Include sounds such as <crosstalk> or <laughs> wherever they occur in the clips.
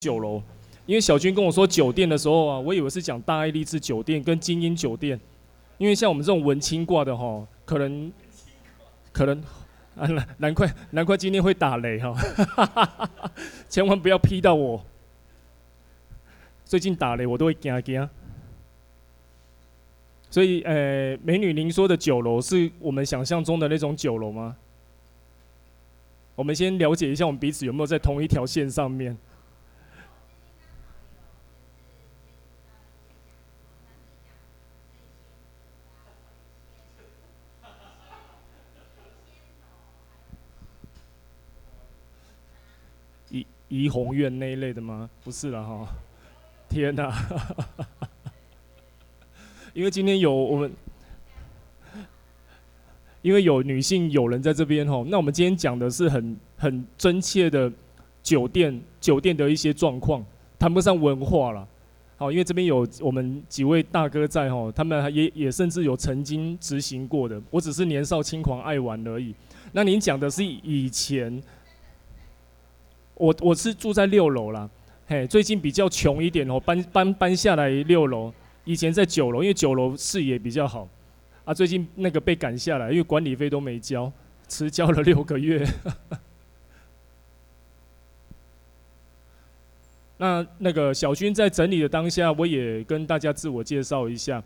酒楼，因为小军跟我说酒店的时候啊，我以为是讲大爱丽丝酒店跟精英酒店，因为像我们这种文青挂的哈，可能可能啊难难怪难怪今天会打雷哈，<laughs> 千万不要劈到我。最近打雷我都会惊惊。所以，呃，美女，您说的酒楼是我们想象中的那种酒楼吗？我们先了解一下，我们彼此有没有在同一条线上面？怡红院那一类的吗？不是了哈！天哪！<laughs> 因为今天有我们。因为有女性友人在这边吼，那我们今天讲的是很很真切的酒店酒店的一些状况，谈不上文化了。好，因为这边有我们几位大哥在吼，他们也也甚至有曾经执行过的。我只是年少轻狂爱玩而已。那您讲的是以前，我我是住在六楼啦，嘿，最近比较穷一点哦，搬搬搬下来六楼，以前在九楼，因为九楼视野比较好。啊，最近那个被赶下来，因为管理费都没交，迟交了六个月。<laughs> 那那个小军在整理的当下，我也跟大家自我介绍一下。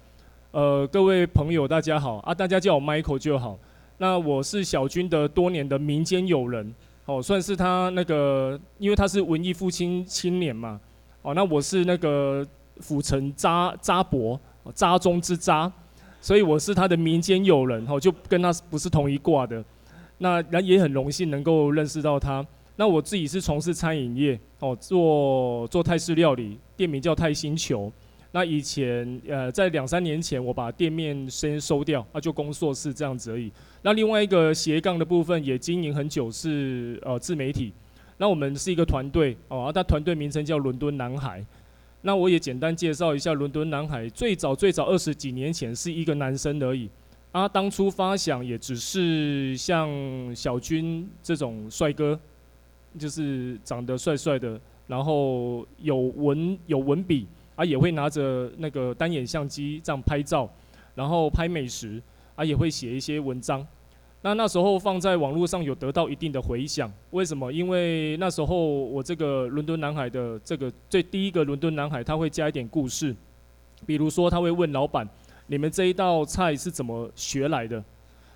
呃，各位朋友，大家好啊，大家叫我 Michael 就好。那我是小军的多年的民间友人，哦，算是他那个，因为他是文艺复兴青年嘛，哦，那我是那个府城渣渣伯，渣中之渣。所以我是他的民间友人，哦，就跟他不是同一挂的。那也很荣幸能够认识到他。那我自己是从事餐饮业，哦，做做泰式料理，店名叫泰星球。那以前呃，在两三年前，我把店面先收掉，啊，就工作室这样子而已。那另外一个斜杠的部分也经营很久，是呃自媒体。那我们是一个团队，哦，啊，团队名称叫伦敦男孩。那我也简单介绍一下伦敦男孩。最早最早二十几年前是一个男生而已，啊，当初发想也只是像小军这种帅哥，就是长得帅帅的，然后有文有文笔，啊，也会拿着那个单眼相机这样拍照，然后拍美食，啊，也会写一些文章。那那时候放在网络上有得到一定的回响，为什么？因为那时候我这个伦敦男孩的这个最第一个伦敦男孩，他会加一点故事，比如说他会问老板：“你们这一道菜是怎么学来的？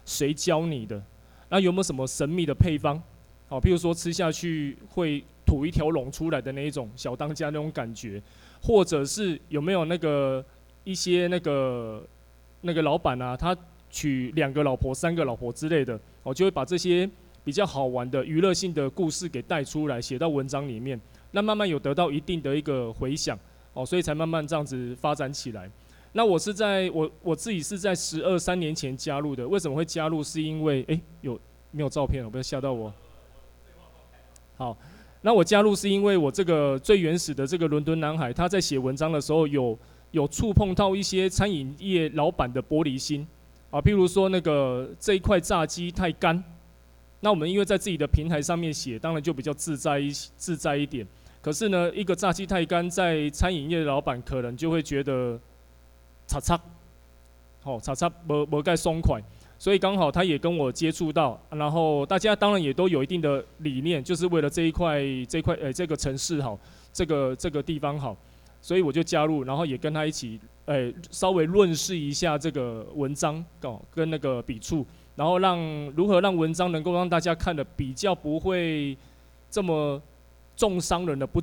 谁教你的？那有没有什么神秘的配方？好，譬如说吃下去会吐一条龙出来的那一种小当家那种感觉，或者是有没有那个一些那个那个老板啊，他。”娶两个老婆、三个老婆之类的，我就会把这些比较好玩的娱乐性的故事给带出来，写到文章里面。那慢慢有得到一定的一个回响，哦，所以才慢慢这样子发展起来。那我是在我我自己是在十二三年前加入的。为什么会加入？是因为诶，有没有照片？我不要吓到我。好，那我加入是因为我这个最原始的这个伦敦男孩，他在写文章的时候有有触碰到一些餐饮业老板的玻璃心。啊，譬如说那个这一块炸鸡太干，那我们因为在自己的平台上面写，当然就比较自在一自在一点。可是呢，一个炸鸡太干，在餐饮业的老板可能就会觉得，擦擦，好擦擦，没没盖松快。所以刚好他也跟我接触到，然后大家当然也都有一定的理念，就是为了这一块这块呃这个城市好，这个这个地方好，所以我就加入，然后也跟他一起。诶、稍微论述一下这个文章哦，跟那个笔触，然后让如何让文章能够让大家看得比较不会这么重伤人的不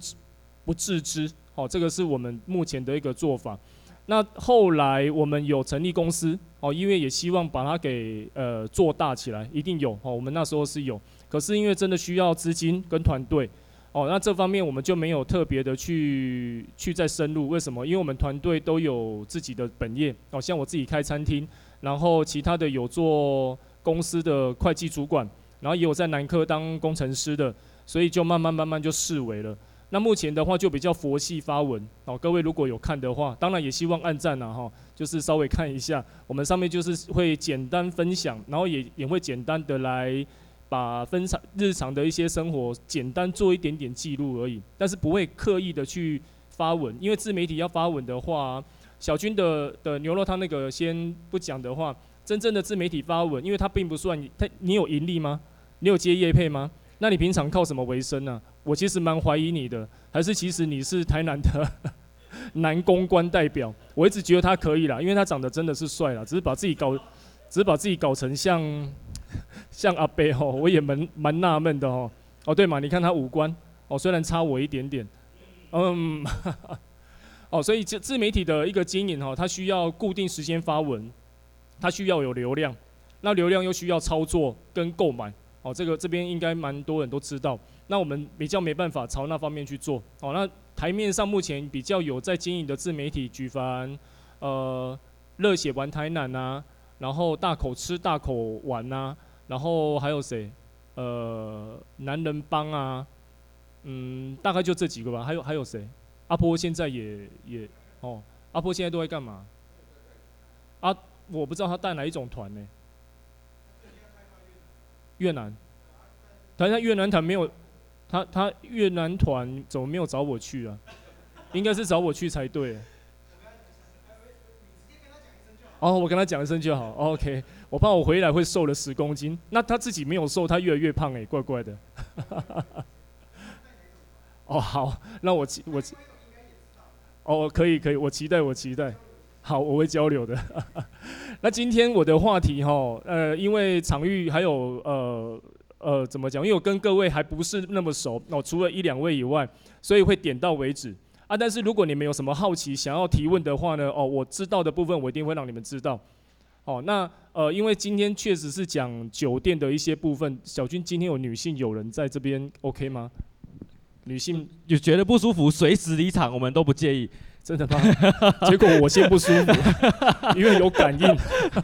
不自知，哦，这个是我们目前的一个做法。那后来我们有成立公司哦，因为也希望把它给呃做大起来，一定有哦，我们那时候是有，可是因为真的需要资金跟团队。哦，那这方面我们就没有特别的去去再深入，为什么？因为我们团队都有自己的本业，哦，像我自己开餐厅，然后其他的有做公司的会计主管，然后也有在南科当工程师的，所以就慢慢慢慢就视为了。那目前的话就比较佛系发文，哦，各位如果有看的话，当然也希望按赞呐，哈，就是稍微看一下，我们上面就是会简单分享，然后也也会简单的来把分享日常的一些生活简单做一点点记录而已，但是不会刻意的去发文，因为自媒体要发文的话，小军的的牛肉汤那个先不讲的话，真正的自媒体发文，因为它并不算它，你有盈利吗？你有接业配吗？那你平常靠什么为生呢、我其实蛮怀疑你的，还是其实你是台南的 <laughs> 男公关代表？我一直觉得他可以啦，因为他长得真的是帅啦，只是把自己搞，只是把自己搞成像 <laughs> 像阿伯吼，我也蛮蛮纳闷的吼。哦对嘛，你看他五官哦，虽然差我一点点，嗯，<laughs> 哦，所以自自媒体的一个经营哈，它需要固定时间发文，它需要有流量，那流量又需要操作跟购买。哦，这个这边应该蛮多人都知道。那我们比较没办法朝那方面去做。哦，那台面上目前比较有在经营的自媒体，举凡呃热血玩台南啊，然后大口吃大口玩啊，然后还有谁？呃，男人帮啊，嗯，大概就这几个吧。还有还有谁？阿波现在也也哦，阿波现在都在干嘛？啊，我不知道他带哪一种团呢？越南，但是越南团没有，他他越南团怎么没有找我去啊？应该是找我去才对。哦，我跟他讲一声就好。OK，我怕我回来会瘦了十公斤。那他自己没有瘦，他越来越胖哎，怪怪的。<laughs> 哦，好，那我期我，哦，可以可以，我期待我期待。好，我会交流的。<laughs> 那今天我的话题哈，呃，因为场域还有呃呃怎么讲？因为我跟各位还不是那么熟哦，除了一两位以外，所以会点到为止啊。但是如果你们有什么好奇想要提问的话呢，哦，我知道的部分我一定会让你们知道。哦，那呃，因为今天确实是讲酒店的一些部分，小军今天有女性友人在这边，OK 吗？女性有觉得不舒服，随时离场，我们都不介意。真的吗？<laughs> 结果我先不舒服，<laughs> 因为有感应，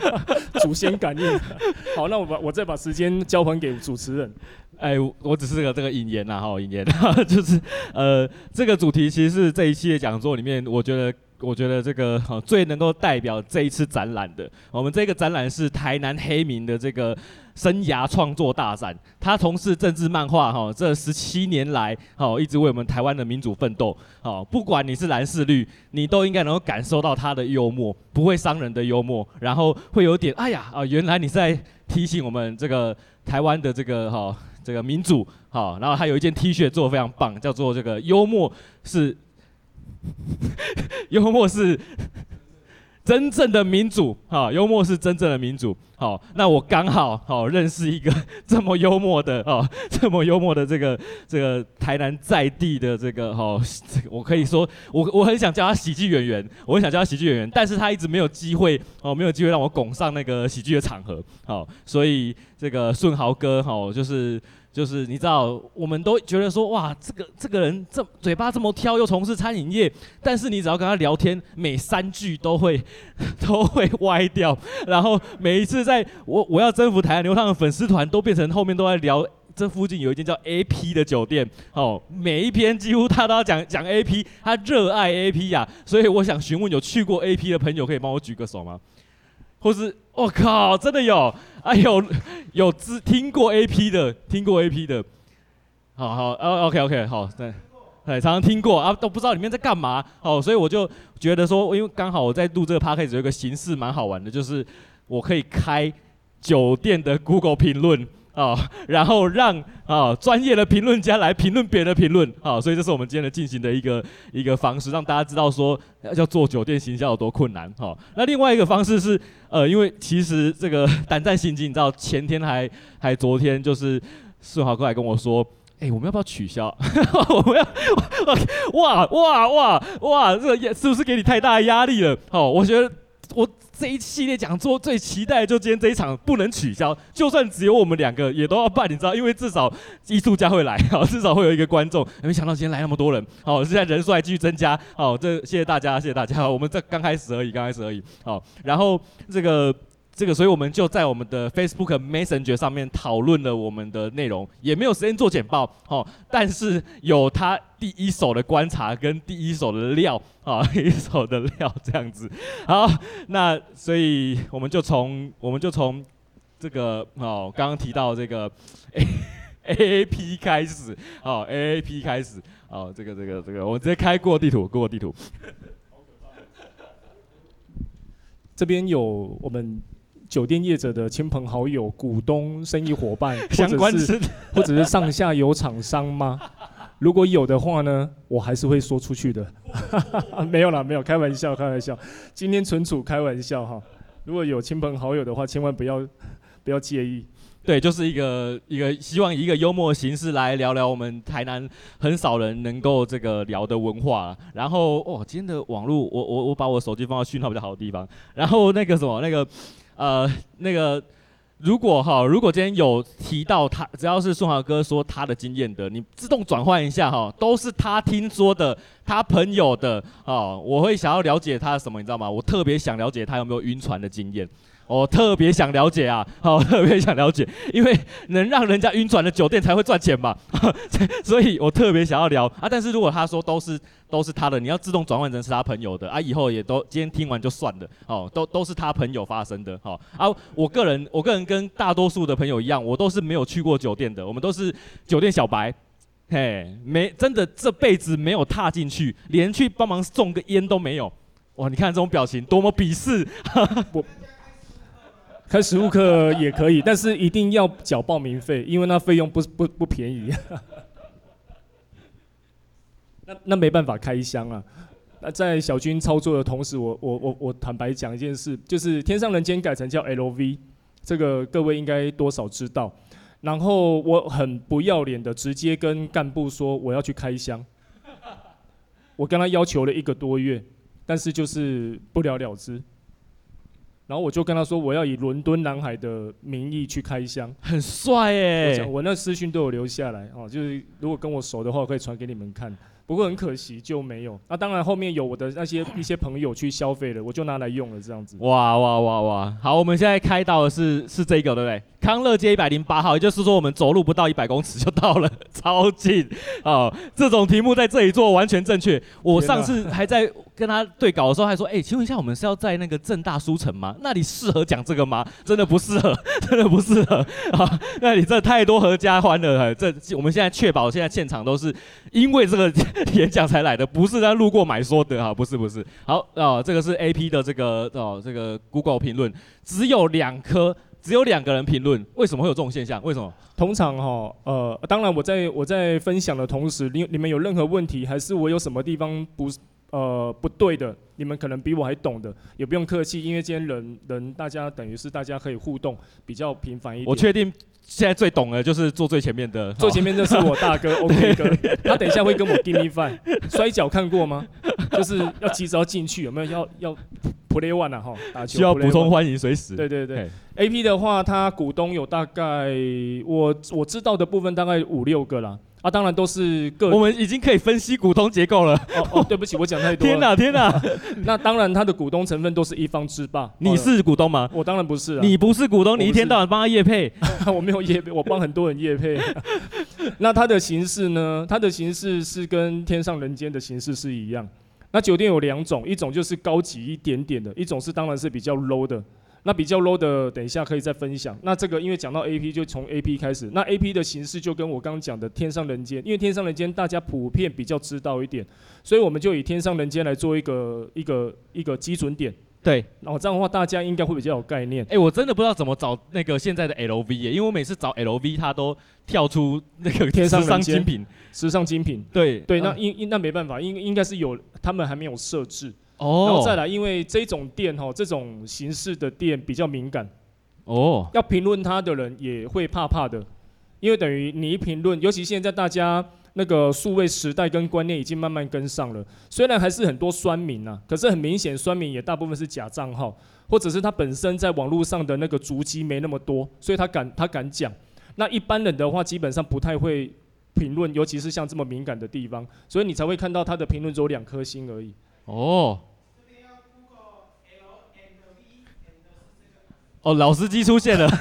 <laughs> 祖先感应。好，那我把我再把时间交还给主持人。哎，我只是个这个引言呐，哈，引言，就是呃，这个主题其实是这一系列讲座里面，我觉得。我觉得这个最能够代表这一次展览的，我们这个展览是台南黑民的这个生涯创作大展。他从事政治漫画哈，这十七年来哈，一直为我们台湾的民主奋斗。好，不管你是蓝是绿，你都应该能够感受到他的幽默，不会伤人的幽默，然后会有点哎呀啊，原来你是在提醒我们这个台湾的这个哈这个民主好，然后他有一件 T 恤做得非常棒，叫做这个幽默是。<laughs> 幽默是真正的民主，哈，幽默是真正的民主，好，那我刚好好认识一个 <laughs> 这么幽默的，哦，这么幽默的这个这个台南在地的这个，哈，我可以说，我我很想叫他喜剧演员，我很想叫他喜剧演员，但是他一直没有机会，哦，没有机会让我拱上那个喜剧的场合，好，所以这个顺豪哥，哈，就是。就是你知道，我们都觉得说，哇，这个这个人这嘴巴这么挑，又从事餐饮业，但是你只要跟他聊天，每三句都会 <laughs> 都会歪掉，然后每一次在我我要征服台湾流浪的粉丝团，都变成后面都在聊这附近有一间叫 AP 的酒店，哦，每一篇几乎他都要讲讲 AP，他热爱 AP 呀，所以我想询问有去过 AP 的朋友，可以帮我举个手吗？或是我靠，真的有。啊，有有知听过 AP 的，听过 AP 的，好好哦，OK OK 好，对，对，常常听过。啊，都不知道里面在干嘛，好，所以我就觉得说，因为刚好我在录这个 podcast 有一个形式蛮好玩的，就是我可以开酒店的 Google 评论。啊、哦，然后让啊专、业的评论家来评论别人的评论，好、哦，所以这是我们今天的进行的一个一个方式，让大家知道说要做酒店行销有多困难，好、哦，那另外一个方式是，呃，因为其实这个胆战心惊，你知道前天还还昨天就是顺华哥还跟我说，哎、我们要不要取消？<laughs> 我们要 <laughs> 哇哇哇哇，这个也是不是给你太大的压力了？好、哦，我觉得我。这一系列讲座最期待就今天这一场不能取消，就算只有我们两个也都要办，你知道，因为至少艺术家会来，好，至少会有一个观众。没想到今天来那么多人，好，现在人数还继续增加，好，这谢谢大家，谢谢大家，我们这刚开始而已，刚开始而已，好，然后这个。这个，所以我们就在我们的 Facebook Messenger 上面讨论了我们的内容，也没有时间做简报，哦，但是有他第一手的观察跟第一手的料，啊，第 <laughs> 一手的料这样子。好，那所以我们就从我们就从这个哦，刚刚提到这个 <laughs> A A P 开始，哦 A A P 开始，哦这个这个这个，我直接开过地图，过地图。这边有我们酒店业者的亲朋好友、股东、生意伙伴，<laughs> 相关是 <laughs> 或者是上下游厂商吗？<laughs> 如果有的话呢，我还是会说出去的。没有啦，没有，开玩笑，开玩笑。今天纯属开玩笑哈。如果有亲朋好友的话，千万不要不要介意。对，就是一个一个希望以一个幽默的形式来聊聊我们台南很少人能够这个聊的文化。然后哦，今天的网络，我我我把我手机放到讯号比较好的地方。然后那个什么那个呃那个。如果哈，如果今天有提到他，只要是顺华哥说他的经验的，你自动转换一下哈，都是他听说的，他朋友的啊，我会想要了解他什么，你知道吗？我特别想了解他有没有晕船的经验。我特别想了解啊，好，<laughs> 特别想了解，因为能让人家晕船的酒店才会赚钱嘛，<laughs> 所以我特别想要聊啊。但是如果他说都是都是他的，你要自动转换成是他朋友的啊，以后也都今天听完就算了，哦，都都是他朋友发生的，好啊。我个人我个人跟大多数的朋友一样，我都是没有去过酒店的，我们都是酒店小白，嘿，没真的这辈子没有踏进去，连去帮忙送个烟都没有。哇，你看这种表情多么鄙视，<laughs> 我。开实物课也可以，但是一定要缴报名费，因为那费用不不不便宜。<laughs> 那那没办法开箱啊。那在小军操作的同时，我我我我坦白讲一件事，就是天上人间改成叫 LV，这个各位应该多少知道。然后我很不要脸的直接跟干部说我要去开箱，我跟他要求了一个多月，但是就是不了了之。然后我就跟他说，我要以伦敦男孩的名义去开箱，很帅耶！我那私讯都有留下来哦，就是如果跟我熟的话，我可以传给你们看。不过很可惜就没有。那当然后面有我的那些一些朋友去消费了，我就拿来用了这样子。哇哇哇哇！好，我们现在开到的是是这个对不对？康乐街一百零八号，也就是说我们走路不到一百公尺就到了，<laughs> 超近哦。这种题目在这里做完全正确。我上次还在跟他对稿的时候还说，哎、请问一下，我们是要在那个正大书城吗？那里适合讲这个吗？真的不适合，<laughs> 真的不适合啊！那里这太多合家欢了。这我们现在确保现在现场都是因为这个。<laughs> 演讲才来的，不是在路过买说的哈，不是不是。好啊，这个是 AP 的这个哦，这个 Google 评论，只有两颗，只有两个人评论，为什么会有这种现象？为什么？通常哈，呃，当然我在我在分享的同时，你你们有任何问题，还是我有什么地方不呃不对的，你们可能比我还懂的，也不用客气，因为今天人人大家等于是大家可以互动比较频繁一点。我确定。现在最懂的就是坐最前面的，坐前面的是我大哥，<laughs> OK 哥，他等一下会跟我 give me five，摔跤看过吗？就是要急着要进去，有没有要要 play one 啊？哈，打球。需要补充欢迎随时。对对对，AP 的话，他股东有大概我我知道的部分大概五六个啦。啊，当然都是个。我们已经可以分析股东结构了。哦哦，对不起，我讲太多了。<laughs> 天哪，天哪！<laughs> 那当然，他的股东成分都是一方之霸。你是股东吗？我当然不是啊。你不是股东，你一天到晚帮他业配。<laughs> 我没有业配，我帮很多人业配。那它的形式呢？它的形式是跟天上人间的形式是一样。那酒店有两种，一种就是高级一点点的，一种是当然是比较 low 的。那比较 low 的，等一下可以再分享。那这个因为讲到 AP，就从 AP 开始。那 AP 的形式就跟我刚刚讲的天上人间，因为天上人间大家普遍比较知道一点，所以我们就以天上人间来做一个一个一个基准点。对，然后这样的话大家应该会比较有概念。哎，我真的不知道怎么找那个现在的 LV 耶，因为我每次找 LV，它都跳出那个天上人精品，时尚精品。对对，那应应那没办法，应应该是有他们还没有设置。哦，然后再来，因为这种店哈，这种形式的店比较敏感，哦，要评论它的人也会怕怕的，因为等于你一评论，尤其现在大家那个数位时代跟观念已经慢慢跟上了，虽然还是很多酸民呐，可是很明显酸民也大部分是假账号，或者是他本身在网络上的那个足迹没那么多，所以他敢他敢讲，那一般人的话基本上不太会评论，尤其是像这么敏感的地方，所以你才会看到他的评论只有两颗星而已，哦。哦，老司机出现了。<laughs>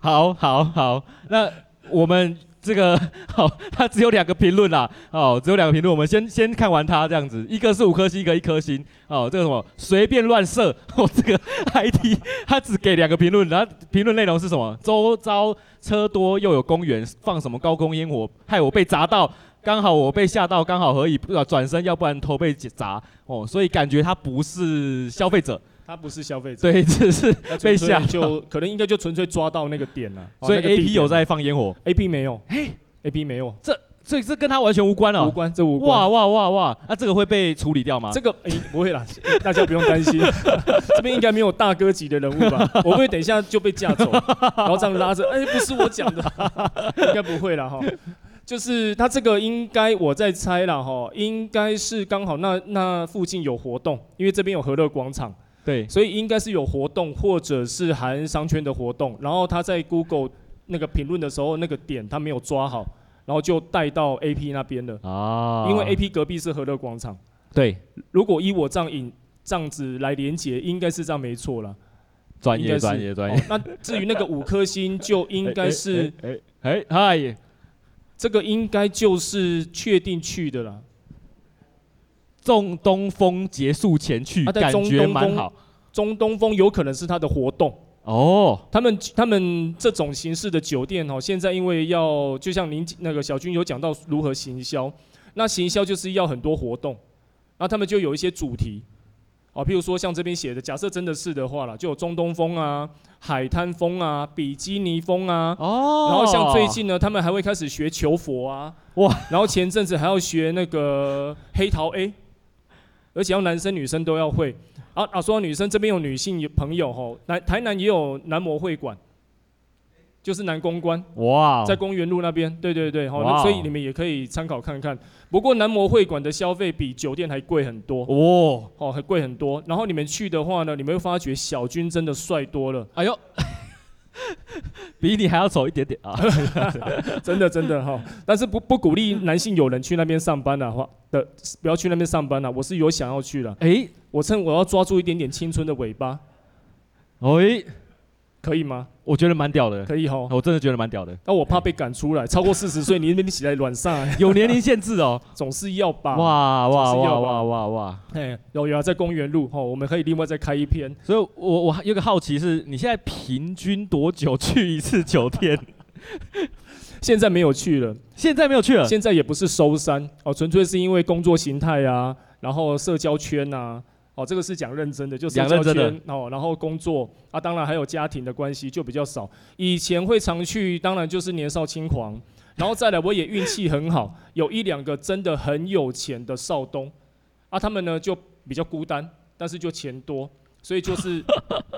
好好好，那我们。这个好，他只有两个评论啦，哦，只有两个评论，我们先先看完他这样子，一个是五颗星，一个一颗星，哦，这个什么随便乱射，哦，这个 ID 他只给两个评论，然后评论内容是什么？周遭车多又有公园，放什么高空烟火，害我被砸到，刚好我被吓到，刚好可以不转身，要不然头被砸，哦，所以感觉他不是消费者。他不是消费者，对，<laughs> 只是被吓，就可能应该就纯粹抓到那个点了。所以 A P 有在放烟火，A P 没有，嘿，A P 没有，这这这跟他完全无关了，无关，这无关。哇哇哇哇，那这个会被处理掉吗？这个哎，不会啦，<laughs> 大家不用担心，<laughs> 这边应该没有大哥级的人物吧？我会等一下就被架走，然后这样拉着，哎，不是我讲的，应该不会啦哈。就是他这个应该我在猜了哈，应该是刚好那那附近有活动，因为这边有和乐广场。对，所以应该是有活动，或者是含商圈的活动。然后他在 Google 那个评论的时候，那个点他没有抓好，然后就带到 AP 那边了。啊，因为 AP 隔壁是和乐广场。对，如果依我这样引这样子来连接，应该是这样没错了。专业，专业，专业。那至于那个五颗星，就应该是，<laughs> 哎哎嗨，这个应该就是确定去的了。中东风结束前去，感觉蛮好。中东风有可能是他的活动哦。他们他们这种形式的酒店哦，现在因为要就像您那个小军有讲到如何行销，那行销就是要很多活动，那他们就有一些主题，哦，譬如说像这边写的，假设真的是的话啦，就有中东风啊、海滩风啊、比基尼风啊。哦。然后像最近呢，他们还会开始学求佛啊。哇。然后前阵子还要学那个黑桃 A。而且要男生女生都要会，啊啊，说到女生这边有女性朋友吼，南台南也有男模会馆，就是南公关，哇，在公园路那边，对对对，好，所以你们也可以参考看看。不过南模会馆的消费比酒店还贵很多，哦，哦，还贵很多。然后你们去的话呢，你们会发觉小军真的帅多了，哎呦。<laughs> 比你还要丑一点点啊！<laughs> <laughs> 真的真的哈，但是不不鼓励男性友人去那边上班的话的，不要去那边上班了。我是有想要去了，哎、欸，我趁我要抓住一点点青春的尾巴，哎、欸。可以吗？我觉得蛮屌的。可以吼，我真的觉得蛮屌的。那我怕被赶出来，超过四十岁，你那边起来软上，<laughs> 有年龄限制哦，<laughs> 总是要吧。哇哇哇哇哇哇！哎，有有啊，在公园路吼，我们可以另外再开一篇。<laughs> 所以我我还有个好奇是，你现在平均多久去一次酒店？现在没有去了，现在没有去了，现在也不是收山哦，纯粹是因为工作形态啊，然后社交圈啊。哦，这个是讲认真的，就是社交圈哦，然后工作啊，当然还有家庭的关系就比较少。以前会常去，当然就是年少轻狂，然后再来我也运气很好，有一两个真的很有钱的少东，啊，他们呢就比较孤单，但是就钱多，所以就是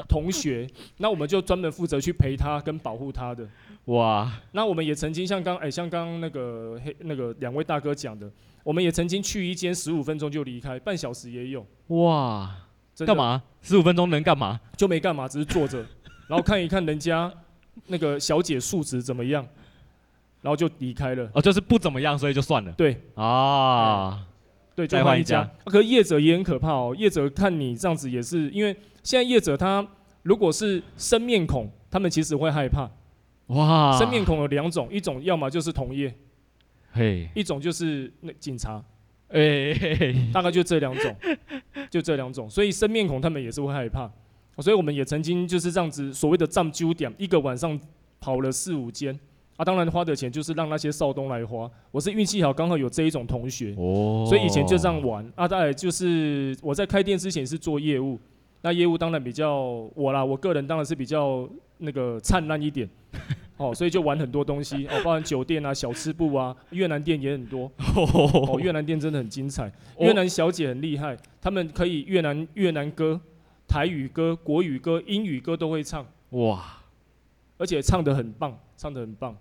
同学，<laughs> 那我们就专门负责去陪他跟保护他的。哇，那我们也曾经像刚哎，像刚刚那个黑那个两位大哥讲的。我们也曾经去一间十五分钟就离开，半小时也有。哇，干嘛？十五分钟能干嘛？就没干嘛，只是坐着，<laughs> 然后看一看人家那个小姐素质怎么样，然后就离开了。哦，就是不怎么样，所以就算了。对啊，对，再换一家。可是业者也很可怕哦，业者看你这样子也是，因为现在业者他如果是生面孔，他们其实会害怕。哇，生面孔有两种，一种要么就是同业。嘿，一种就是那警察，哎，大概就这两种，就这两种，所以生面孔他们也是会害怕，所以我们也曾经就是这样子所谓的占揪点，一个晚上跑了四五间，啊，当然花的钱就是让那些少东来花，我是运气好，刚好有这一种同学，哦，所以以前就这样玩，啊，再就是我在开店之前是做业务，那业务当然比较我啦，我个人当然是比较那个灿烂一点。<laughs> 哦，所以就玩很多东西哦，包含酒店啊、小吃部啊，越南店也很多。哦，越南店真的很精彩，越南小姐很厉害，他们可以越南越南歌、台语歌、国语歌、英语歌都会唱。哇，而且唱得很棒，唱得很棒。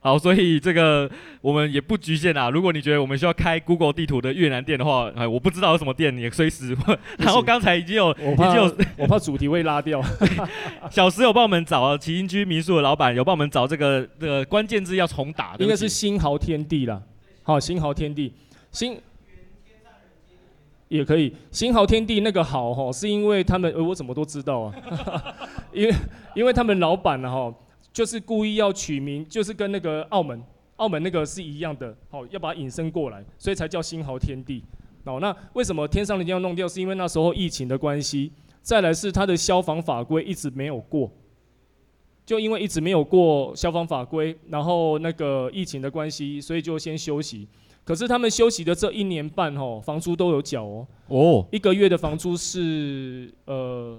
好，所以这个我们也不局限啊。如果你觉得我们需要开 Google 地图的越南店的话，哎，我不知道有什么店，你也随时。<laughs> 然后刚才已经有，已经有，我怕主题会拉掉。<laughs> 小石有帮我们找啊，起因居民宿的老板有帮我们找这个这个关键字要重打的，应该是新豪天地啦。好，新豪天地，新也可以。新豪天地那个好哈，是因为他们，呃，我怎么都知道啊？<laughs> 因为因为他们老板呢哈。就是故意要取名，就是跟那个澳门澳门那个是一样的，好，要把它引申过来，所以才叫新豪天地。哦，那为什么天上人间要弄掉？是因为那时候疫情的关系，再来是它的消防法规一直没有过，就因为一直没有过消防法规，然后那个疫情的关系，所以就先休息。可是他们休息的这一年半，吼，房租都有缴哦。哦，一个月的房租是呃，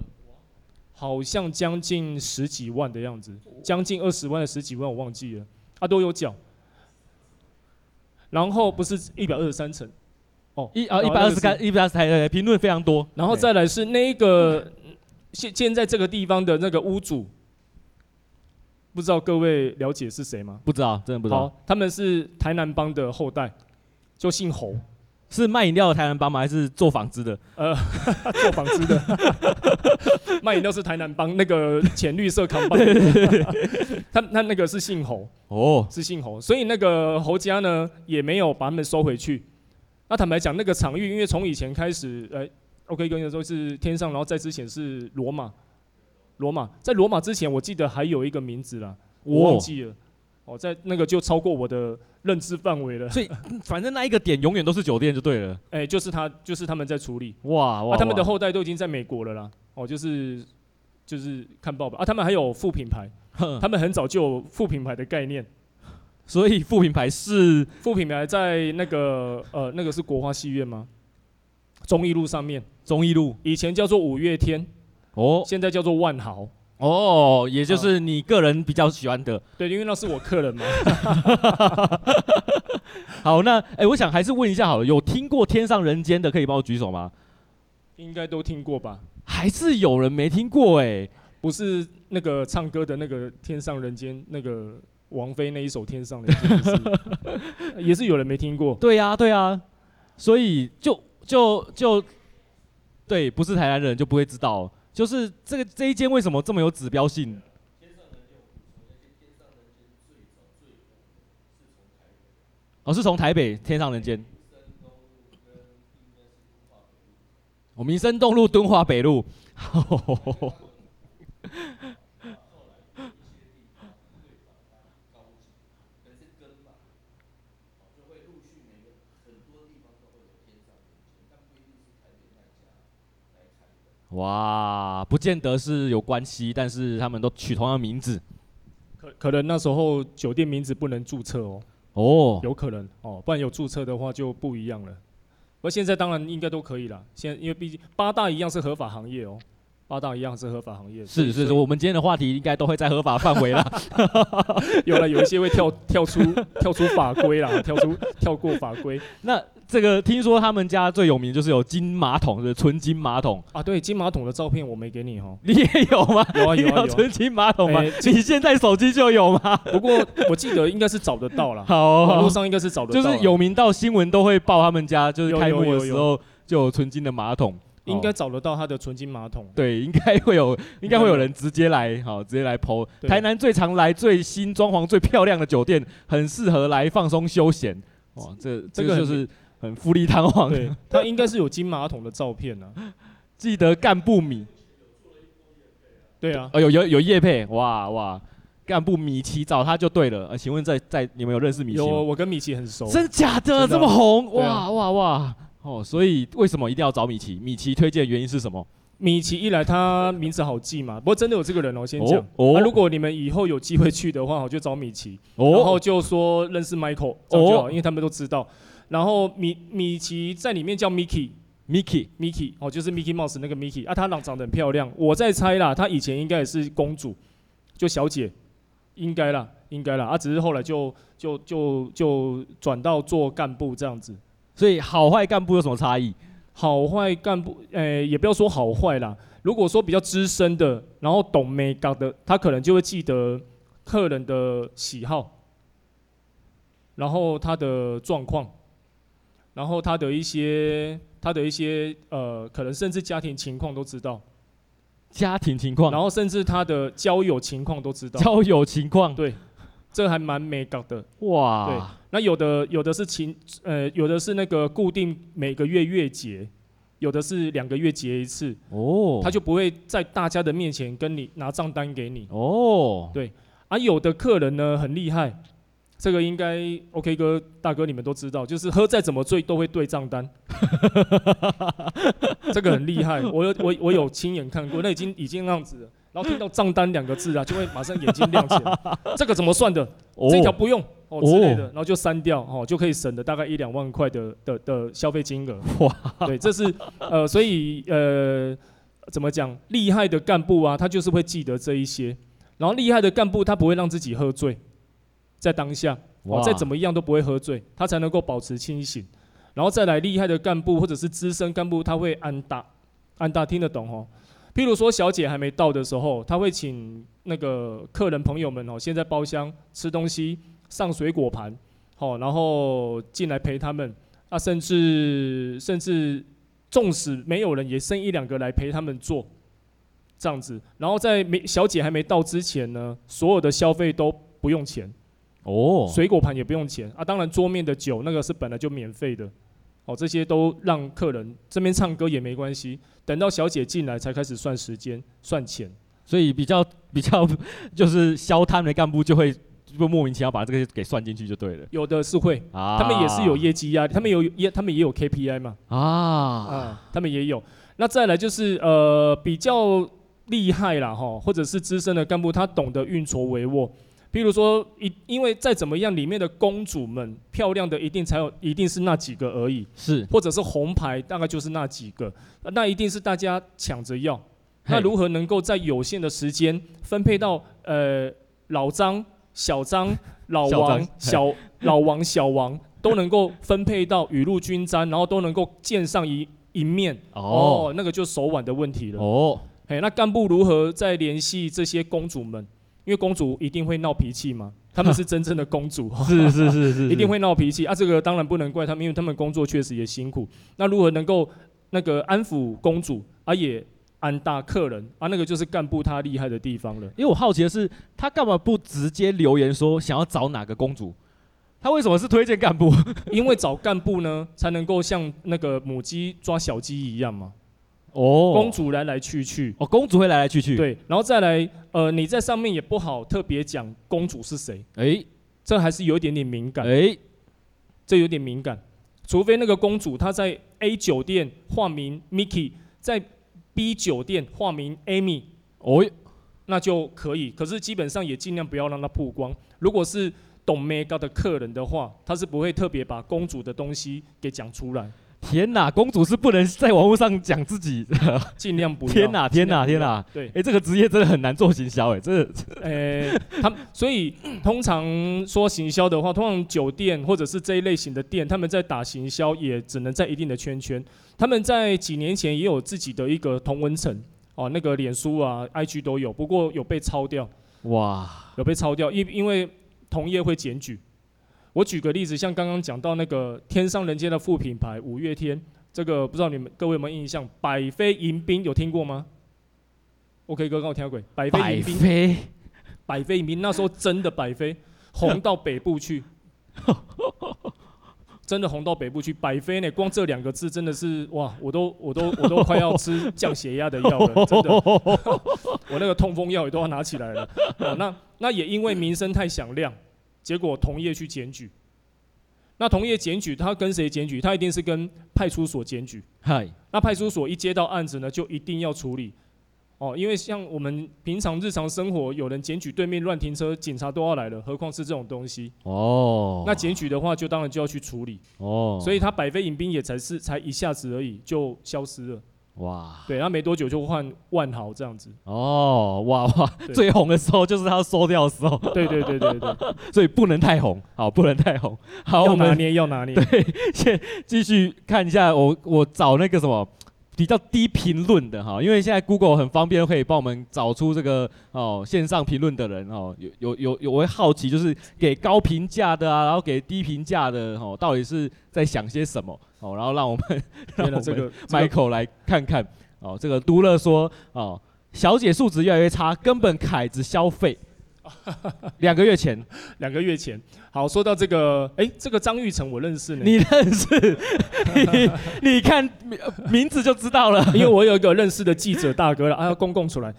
好像将近十几万的样子，将近二十万的十几万，我忘记了，他都有缴。然后不是一百二十三层，哦，一啊一百二十三，一百二十台的评论非常多。然后再来是那个现现在这个地方的那个屋主，不知道各位了解是谁吗？不知道，真的不知道。他们是台南帮的后代。就姓侯，是卖饮料的台南帮吗？还是做纺织的？呃，<laughs> 做纺织的，<laughs> 卖饮料是台南帮那个浅绿色扛帮。<laughs> 他他那个是姓侯，哦，是姓侯，所以那个侯家呢也没有把他们收回去。那坦白讲，那个场域因为从以前开始，呃，OK，跟你说是天上，然后在之前是罗马，罗马在罗马之前，我记得还有一个名字啦，我忘记了。哦，在那个就超过我的。认知范围了，所以反正那一个点永远都是酒店就对了。<laughs> 哎、欸，就是他，就是他们在处理。哇哇！啊、他们的后代都已经在美国了啦。哦，就是就是看报吧。啊，他们还有副品牌，<laughs> 他们很早就有副品牌的概念。<laughs> 所以副品牌是副品牌在那个呃那个是国花戏院吗？中义路上面。中义路以前叫做五月天，哦，现在叫做万豪。哦，也就是你个人比较喜欢的，对，因为那是我客人嘛。<laughs> 好，那哎、欸，我想还是问一下好了，有听过天上人间的可以帮我举手吗？应该都听过吧？还是有人没听过哎、欸？不是那个唱歌的那个天上人间，那个王菲那一首天上人间，是 <laughs> 也是有人没听过。对呀、啊，对呀、啊，所以就就就对，不是台南人就不会知道。就是这个这一间为什么这么有指标性？哦，是从台北天上人间。我民生东路敦化北路。<laughs> 哇，不见得是有关系，但是他们都取同样名字，可可能那时候酒店名字不能注册哦。哦，有可能哦，不然有注册的话就不一样了。不过现在当然应该都可以了，现在因为毕竟八大一样是合法行业哦。八大一样是合法行业，是是是，我们今天的话题应该都会在合法范围啦。<laughs> 有了，有一些会跳跳出跳出法规啦，跳出跳过法规。<laughs> 那这个听说他们家最有名就是有金马桶，就是纯金马桶啊。对，金马桶的照片我没给你哦。你也有吗？有啊有啊有。纯金马桶吗？你现在手机就有吗？不过我记得应该是找得到了。好，网络上应该是找得到。就是有名到新闻都会报他们家，就是开幕的时候就有纯金的马桶。应该找得到他的纯金马桶。对，应该会有，应该会有人直接来，好，直接来 po。台南最常来、最新装潢、最漂亮的酒店，很适合来放松休闲。哇，这这个就是很富丽堂皇。对，<laughs> 他应该是有金马桶的照片呢。记得干部米。对啊。哦，有有有叶配，哇哇，干部米奇找他就对了。呃，请问在在你们有认识米奇吗？有，我跟米奇很熟。真假的这么红？哇哇哇！哦，所以为什么一定要找米奇？米奇推荐的原因是什么？米奇一来，他名字好记嘛。不过真的有这个人哦，先讲。哦。那、啊、如果你们以后有机会去的话，我就找米奇。哦。然后就说认识 Michael，这样就好，哦、因为他们都知道。然后米米奇在里面叫 Mickey，Mickey，Mickey，哦，就是 Mickey Mouse 那个 Mickey 啊，她长长得很漂亮。我在猜啦，她以前应该也是公主，就小姐，应该啦，应该啦。啊，只是后来就就就就转到做干部这样子。所以好坏干部有什么差异？好坏干部，诶、欸，也不要说好坏啦。如果说比较资深的，然后懂美感的，他可能就会记得客人的喜好，然后他的状况，然后他的一些他的一些呃，可能甚至家庭情况都知道。家庭情况，然后甚至他的交友情况都知道。交友情况，对。这还蛮美搞的哇！对，那有的有的是情，呃，有的是那个固定每个月月结，有的是两个月结一次哦，他就不会在大家的面前跟你拿账单给你哦。对啊，有的客人呢很厉害，这个应该 OK 哥大哥你们都知道，就是喝再怎么醉都会对账单，<laughs> 这个很厉害，我有我我有亲眼看过，那已经已经那样子了。然后听到账单两个字啊，就会马上眼睛亮起来。这个怎么算的？哦、这条不用哦之类的，然后就删掉哦，就可以省了大概一两万块的的的消费金额。哇，对，这是呃，所以呃，怎么讲？厉害的干部啊，他就是会记得这一些。然后厉害的干部，他不会让自己喝醉，在当下哦，再怎么样都不会喝醉，他才能够保持清醒。然后再来厉害的干部或者是资深干部，他会安大安大听得懂哦。譬如说，小姐还没到的时候，他会请那个客人朋友们哦，先在包厢吃东西，上水果盘，好，然后进来陪他们。啊，甚至甚至，纵使没有人，也生一两个来陪他们做，这样子。然后在没小姐还没到之前呢，所有的消费都不用钱，哦，水果盘也不用钱啊。当然，桌面的酒那个是本来就免费的。哦，这些都让客人这边唱歌也没关系，等到小姐进来才开始算时间、算钱，所以比较比较 <laughs> 就是消摊的干部就会就莫名其妙把这个给算进去就对了。有的是会，啊、他们也是有业绩压力，他们有业，他们也有 KPI 嘛。啊，啊，他们也有。那再来就是呃比较厉害啦哈，或者是资深的干部，他懂得运筹帷幄。譬如说，一因为再怎么样，里面的公主们漂亮的一定才有，一定是那几个而已。是，或者是红牌，大概就是那几个，那一定是大家抢着要。那如何能够在有限的时间分配到呃老张、小张、<laughs> 老王、小老王、小王都能够分配到雨露均沾，然后都能够见上一一面？哦，哦，那个就手腕的问题了。哦，嘿，那干部如何再联系这些公主们？因为公主一定会闹脾气嘛，<laughs> 他们是真正的公主，是是是是，<laughs> 一定会闹脾气啊。这个当然不能怪他们，因为他们工作确实也辛苦。那如何能够那个安抚公主，而、啊、也安大客人啊？那个就是干部他厉害的地方了。因为我好奇的是，他干嘛不直接留言说想要找哪个公主？他为什么是推荐干部？<laughs> 因为找干部呢，才能够像那个母鸡抓小鸡一样嘛。哦，公主来来去去，哦，公主会来来去去，对，然后再来，呃，你在上面也不好特别讲公主是谁，哎、欸，这还是有一点点敏感，哎、欸，这有点敏感，除非那个公主她在 A 酒店化名 Mickey，在 B 酒店化名 Amy，哦，那就可以，可是基本上也尽量不要让她曝光。如果是懂 Mega 的客人的话，他是不会特别把公主的东西给讲出来。天哪，公主是不能在网络上讲自己，<laughs> 尽量不要。天哪，天哪，天哪！对，哎、欸，这个职业真的很难做行销，哎，这，<laughs> 哎，他们所以通常说行销的话，通常酒店或者是这一类型的店，他们在打行销也只能在一定的圈圈。他们在几年前也有自己的一个同文层，哦，那个脸书啊、IG 都有，不过有被抄掉。哇，有被抄掉，因因为同业会检举。我举个例子，像刚刚讲到那个天上人间的副品牌五月天，这个不知道你们各位有没有印象？百飞迎宾有听过吗？OK 哥，跟我听过。百菲迎宾，百飞迎宾那时候真的百飞红到北部去，<laughs> 真的红到北部去。百飞呢，光这两个字真的是哇，我都我都我都快要吃 <laughs> 降血压的药了，真的，<laughs> 我那个痛风药也都要拿起来了。那那也因为名声太响亮。结果同业去检举，那同业检举，他跟谁检举？他一定是跟派出所检举。嗨，那派出所一接到案子呢，就一定要处理。哦，因为像我们平常日常生活，有人检举对面乱停车，警察都要来了，何况是这种东西。哦，那检举的话，就当然就要去处理。哦，所以他百废迎宾也才是才一下子而已，就消失了。哇，对，然后没多久就换万豪这样子。哦，哇哇，最红的时候就是他收掉的时候。对对对对对，<laughs> 所以不能太红，好，不能太红。好，要拿捏，要拿捏。对，<laughs> 先继续看一下，我我找那个什么。比较低评论的哈，因为现在 Google 很方便，可以帮我们找出这个哦线上评论的人哦，有有有有，我会好奇，就是给高评价的啊，然后给低评价的哦，到底是在想些什么哦？然后让我们让我们 <laughs> 这个 Michael 来看看哦，这个都乐说哦，小姐素质越来越差，根本凯子消费。<laughs> 两个月前，两个月前。好，说到这个，哎，这个张玉成我认识呢。你认识？你 <laughs> 你看名字就知道了。因为我有一个认识的记者大哥了，啊，要公共出来，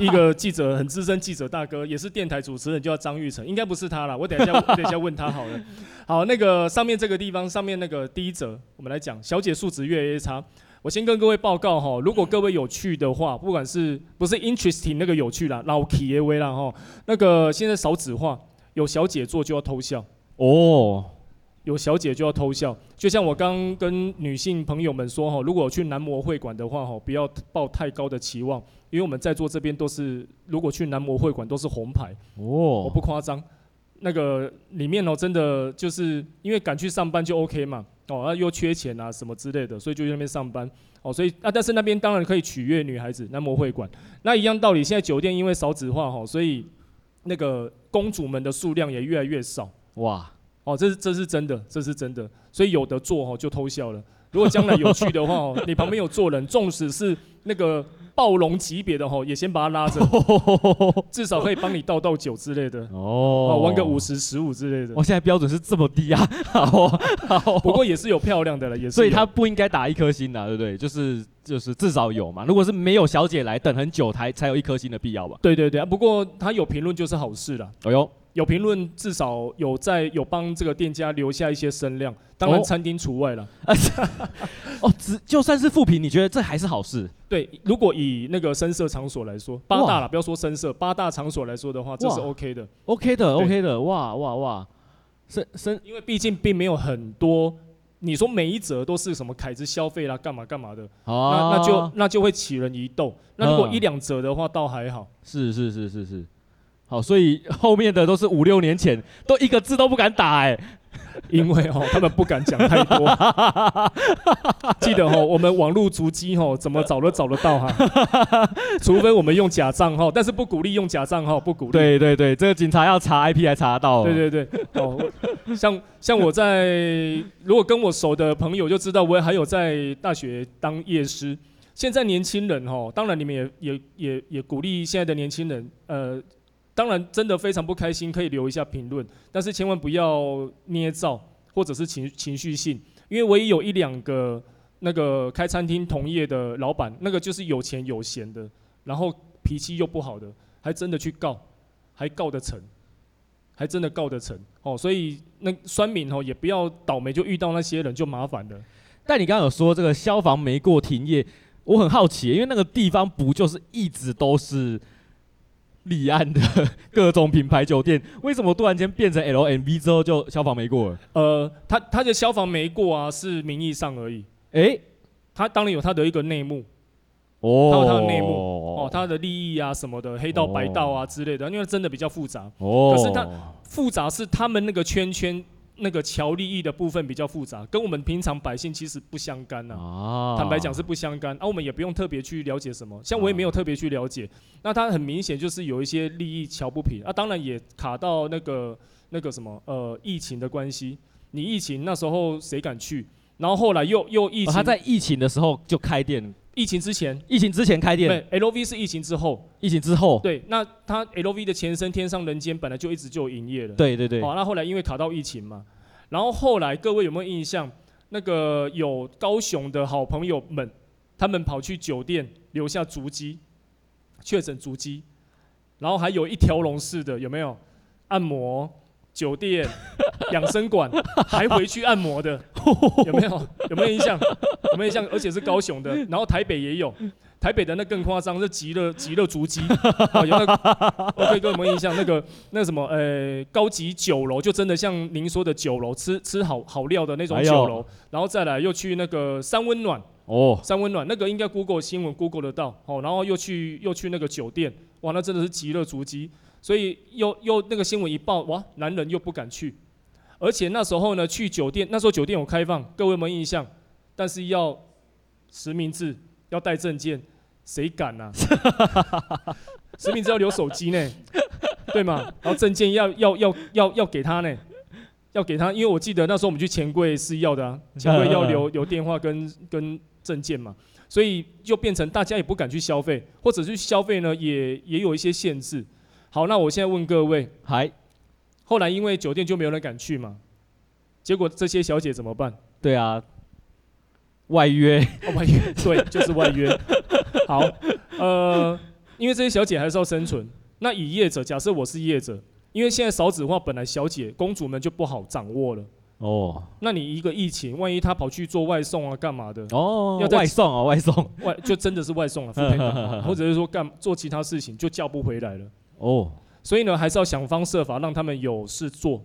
一个记者很资深记者大哥，也是电台主持人，叫张玉成，应该不是他了。我等一下，我等一下问他好了。好，那个上面这个地方，上面那个第一则，我们来讲，小姐素质越来越差。我先跟各位报告哈，如果各位有趣的话，不管是不是 interesting 那个有趣啦，老 K 也微啦哈，那个现在少子化，有小姐做就要偷笑。哦，有小姐就要偷笑，就像我刚跟女性朋友们说哈，如果去男模会馆的话哈，不要抱太高的期望，因为我们在座这边都是，如果去男模会馆都是红牌哦，我不夸张，那个里面哦真的就是因为敢去上班就 OK 嘛。哦，那、啊、又缺钱啊，什么之类的，所以就去那边上班。哦，所以啊，但是那边当然可以取悦女孩子，男模会馆。那一样道理，现在酒店因为少子化哈，所以那个公主们的数量也越来越少。哇，哦，这是这是真的，这是真的。所以有的做哈就偷笑了。如果将来有趣的话哦，你旁边有坐人，纵使是那个。暴龙级别的吼，也先把他拉着，<laughs> 至少可以帮你倒倒酒之类的哦，玩个五十十五之类的。我现在标准是这么低啊，<laughs> 好，好，不过也是有漂亮的了，也是。所以他不应该打一颗星的，对不对？就是就是至少有嘛。如果是没有小姐来等很久才才有一颗星的必要吧？对对对啊，不过他有评论就是好事了。哎呦。有评论，至少有在有帮这个店家留下一些声量，当然餐厅除外了。<laughs> 哦，只就算是负评，你觉得这还是好事？对，如果以那个声色场所来说，八大了，不要说声色，八大场所来说的话，这是 OK 的，OK 的，OK 的，哇哇哇，声声，因为毕竟并没有很多，你说每一则都是什么凯子消费啦，干嘛干嘛的，那那就那就会起人疑窦。那如果一两则的话，倒还好。是是是是是。好，所以后面的都是五六年前，都一个字都不敢打哎，因为哦，他们不敢讲太多。<laughs> 记得哦，我们网络足迹哦，怎么找都找得到哈，除非我们用假账号，但是不鼓励用假账号，不鼓励。对对对，这个警察要查 IP 还查得到。对对对，哦，像像我在如果跟我熟的朋友就知道，我也还有在大学当夜师。现在年轻人哦，当然你们也也也也鼓励现在的年轻人，呃。当然，真的非常不开心，可以留一下评论，但是千万不要捏造或者是情情绪性，因为我也有一两个那个开餐厅同业的老板，那个就是有钱有闲的，然后脾气又不好的，还真的去告，还告得成，还真的告得成哦，所以那酸民哦也不要倒霉就遇到那些人就麻烦了。但你刚刚有说这个消防没过停业，我很好奇，因为那个地方不就是一直都是。立案的各种品牌酒店，为什么突然间变成 LMV 之后就消防没过了？呃，他他的消防没过啊，是名义上而已。哎、欸，他当然有他的一个内幕，哦，他有他的内幕，哦，他的利益啊什么的，黑道白道啊之类的，因为真的比较复杂。哦，可是他复杂是他们那个圈圈。那个桥利益的部分比较复杂，跟我们平常百姓其实不相干呐、坦白讲是不相干，啊，我们也不用特别去了解什么，像我也没有特别去了解。啊、那他很明显就是有一些利益桥不平，啊，当然也卡到那个那个什么呃疫情的关系。你疫情那时候谁敢去？然后后来又又疫情，哦、他在疫情的时候就开店。疫情之前，疫情之前开店。对，LV 是疫情之后，疫情之后。对，那他 LV 的前身天上人间本来就一直就有营业了。对对对。好，那后来因为卡到疫情嘛。然后后来各位有没有印象？那个有高雄的好朋友们，他们跑去酒店留下足迹，确诊足迹，然后还有一条龙式的有没有？按摩、酒店、<laughs> 养生馆，还回去按摩的有没有？<laughs> 有没有印象？有没有印象？而且是高雄的，然后台北也有。台北的那更夸张，是极乐极乐足迹，有那个，我可以给我们印象，那个那什么，呃、欸，高级酒楼，就真的像您说的酒楼，吃吃好好料的那种酒楼，然后再来又去那个三温暖，哦，三温暖那个应该 Google 新闻 Google 得到，哦，然后又去又去那个酒店，哇，那真的是极乐足迹，所以又又那个新闻一报，哇，男人又不敢去，而且那时候呢，去酒店，那时候酒店有开放，各位有没有印象？但是要实名制。要带证件，谁敢啊？<laughs> 实名制要留手机呢，对吗？然后证件要要要要要给他呢，要给他，因为我记得那时候我们去钱柜是要的啊，钱柜要留留电话跟跟证件嘛，所以就变成大家也不敢去消费，或者去消费呢，也也有一些限制。好，那我现在问各位，还后来因为酒店就没有人敢去嘛，结果这些小姐怎么办？对啊，外约，哦，外约，<laughs> 对，就是外约。好，呃，因为这些小姐还是要生存。那以业者，假设我是业者，因为现在少子化，本来小姐公主们就不好掌握了。哦。那你一个疫情，万一她跑去做外送啊，干嘛的？哦。要外送啊，外送。外就真的是外送了，<laughs> 或者是说干做其他事情就叫不回来了。哦。所以呢，还是要想方设法让他们有事做。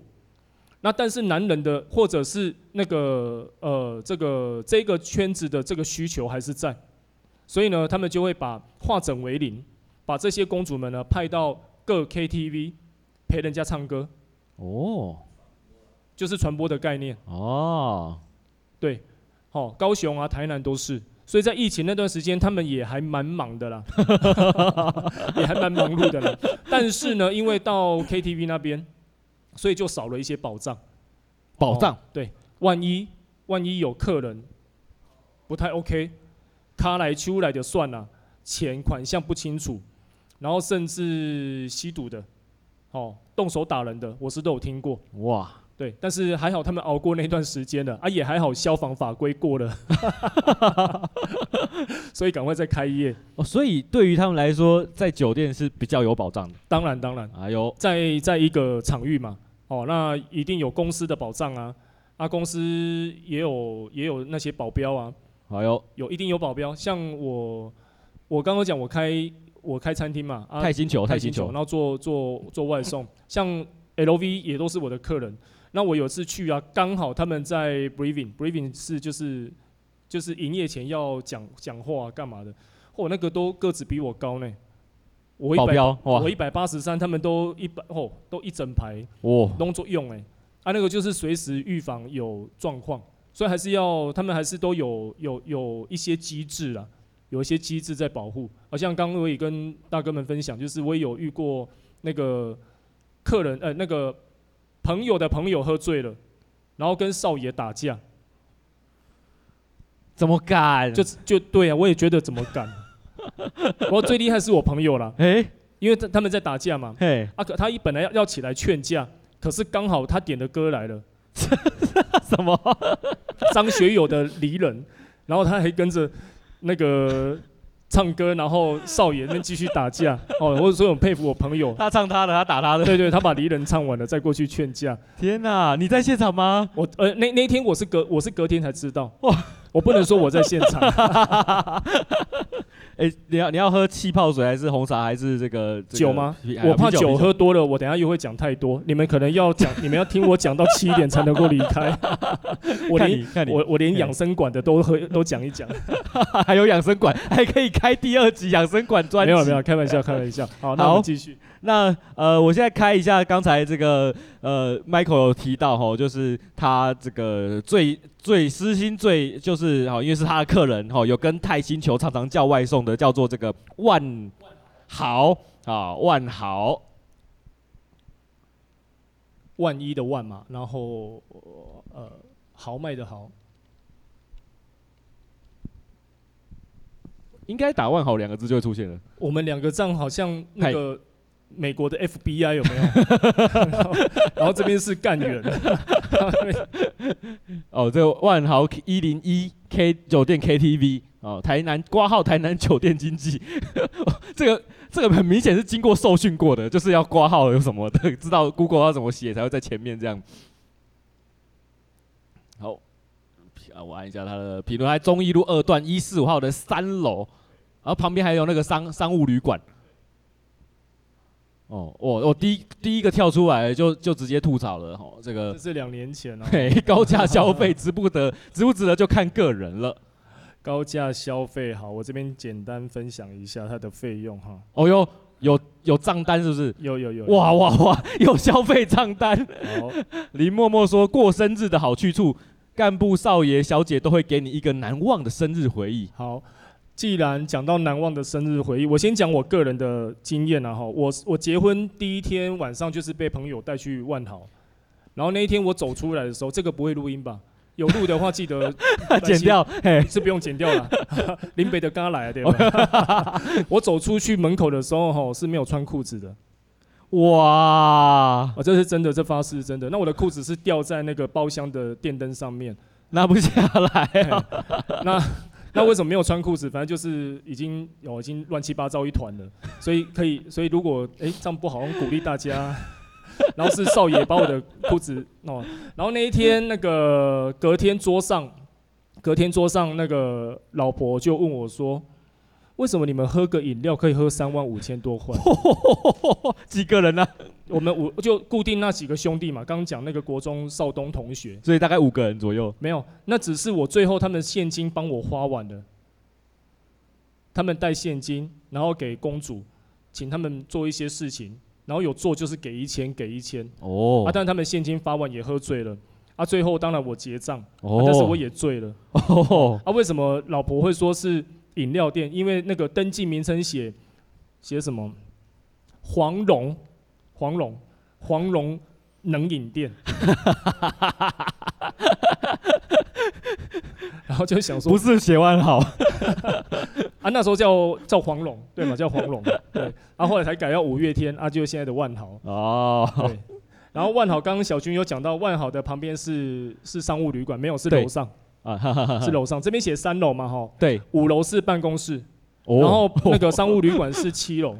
那但是男人的或者是那个呃这个这个圈子的这个需求还是在，所以呢，他们就会把化整为零，把这些公主们呢派到各 KTV 陪人家唱歌。哦，就是传播的概念。哦，对，好，高雄啊、台南都是，所以在疫情那段时间，他们也还蛮忙的啦，<laughs> 也还蛮忙碌的啦。但是呢，因为到 KTV 那边。所以就少了一些保障，保障、哦、对，万一万一有客人不太 OK，他来出来就算了，钱款项不清楚，然后甚至吸毒的，哦，动手打人的，我是都有听过。哇，对，但是还好他们熬过那段时间了，啊，也还好消防法规过了，<laughs> 所以赶快再开业。哦，所以对于他们来说，在酒店是比较有保障的。当然当然，哎呦，在在一个场域嘛。哦，那一定有公司的保障啊，啊，公司也有也有那些保镖啊，还有有一定有保镖，像我我刚刚讲我开我开餐厅嘛，啊，泰星球泰星球，然后做做做外送，像 LV 也都是我的客人，那我有次去啊，刚好他们在 briefing，briefing 是就是就是营业前要讲讲话干嘛的，嚯，那个都个子比我高呢。我一百，我一百八十三，他们都一百哦，都一整排，哦，弄作用哎，啊，那个就是随时预防有状况，所以还是要他们还是都有有有一些机制啦，有一些机制在保护。好像刚刚我也跟大哥们分享，就是我也有遇过那个客人，呃，那个朋友的朋友喝醉了，然后跟少爷打架，怎么敢？就就对啊，我也觉得怎么敢。<laughs> 不过最厉害是我朋友啦，哎，因为他他们在打架嘛，嘿，啊可他一本来要要起来劝架，可是刚好他点的歌来了，<laughs> 什么？张学友的《离人》，然后他还跟着那个唱歌，然后少爷那边继续打架，哦，我所以很佩服我朋友，他唱他的，他打他的，对对，他把《离人》唱完了再过去劝架。天哪，你在现场吗？我呃那那天我是隔我是隔天才知道，哇，我不能说我在现场。<laughs> 哎、欸，你要你要喝气泡水还是红茶还是这个，这个酒吗？我怕酒喝多了，我等下又会讲太多。你们可能要讲，你们要听我讲到七点才能够离开。<laughs> 我连我我连养生馆的都喝都讲一讲，<laughs> 还有养生馆还可以开第二集养生馆专辑。没有没有，开玩笑开玩笑。好，那我们继续。那呃，我现在开一下刚才这个呃，Michael 有提到哈，就是他这个最最私心最就是哈，因为是他的客人哈，有跟泰星球常常叫外送的，叫做这个万豪啊，万豪，万一的万嘛，然后呃，豪迈的豪，应该打万豪两个字就会出现了。我们两个账好像那个。美国的 FBI 有没有？<laughs> 然后，然后这边是干员。<laughs> 哦，这个万豪一零一 K 酒店 KTV 哦，台南挂号台南酒店经济。<laughs> 这个这个很明显是经过受训过的，就是要挂号有什么的，知道 Google 要怎么写才会在前面这样。好，啊，我按一下他的评论，在忠义路二段一四五号的三楼，然后旁边还有那个商商务旅馆。哦，我我第一第一个跳出来就就直接吐槽了哈，这个这是两年前哦，嘿，高价消费值不得值不值得就看个人了。高价消费好，我这边简单分享一下它的费用哈。哦哟，有有账单是不是？有有有。哇哇哇，有消费账单。林默默说过生日的好去处，干部少爷小姐都会给你一个难忘的生日回忆。好。既然讲到难忘的生日回忆，我先讲我个人的经验啊哈。我我结婚第一天晚上就是被朋友带去万豪，然后那一天我走出来的时候，这个不会录音吧？有录的话记得 <laughs> 剪掉，是不用剪掉了。<laughs> 林北的刚来对吧？<laughs> 我走出去门口的时候哈是没有穿裤子的。哇，哦，这是真的，这发誓是真的。那我的裤子是吊在那个包厢的电灯上面，拿不下来啊。那 <laughs> 那为什么没有穿裤子？反正就是已经有、哦、已经乱七八糟一团了，所以可以，所以如果哎、这样不好，鼓励大家。<laughs> 然后是少爷把我的裤子哦，然后那一天那个隔天桌上，隔天桌上那个老婆就问我说，为什么你们喝个饮料可以喝三万五千多块？<laughs> 几个人呢、啊？我们五就固定那几个兄弟嘛，刚刚讲那个国中少东同学，所以大概五个人左右。没有，那只是我最后他们现金帮我花完了，他们带现金，然后给公主，请他们做一些事情。然后有做就是给一千，给一千。哦。啊，但他们现金发完也喝醉了。啊，最后当然我结账。哦、啊。但是我也醉了。哦。啊，为什么老婆会说是饮料店？因为那个登记名称写写什么？黄龙，黄龙，黄龙能饮店。<laughs> 然后就想说，不是写万豪。<laughs> 啊，那时候叫叫黄龙，对嘛？叫黄龙，对。然、啊、后后来才改叫五月天，啊，就是现在的万豪。哦。对。然后万豪，刚刚小军有讲到，万豪的旁边是是商务旅馆，没有是楼上。啊哈哈哈。是楼上，这边写三楼嘛，哈。对。五楼是办公室，哦、然后那个商务旅馆是七楼，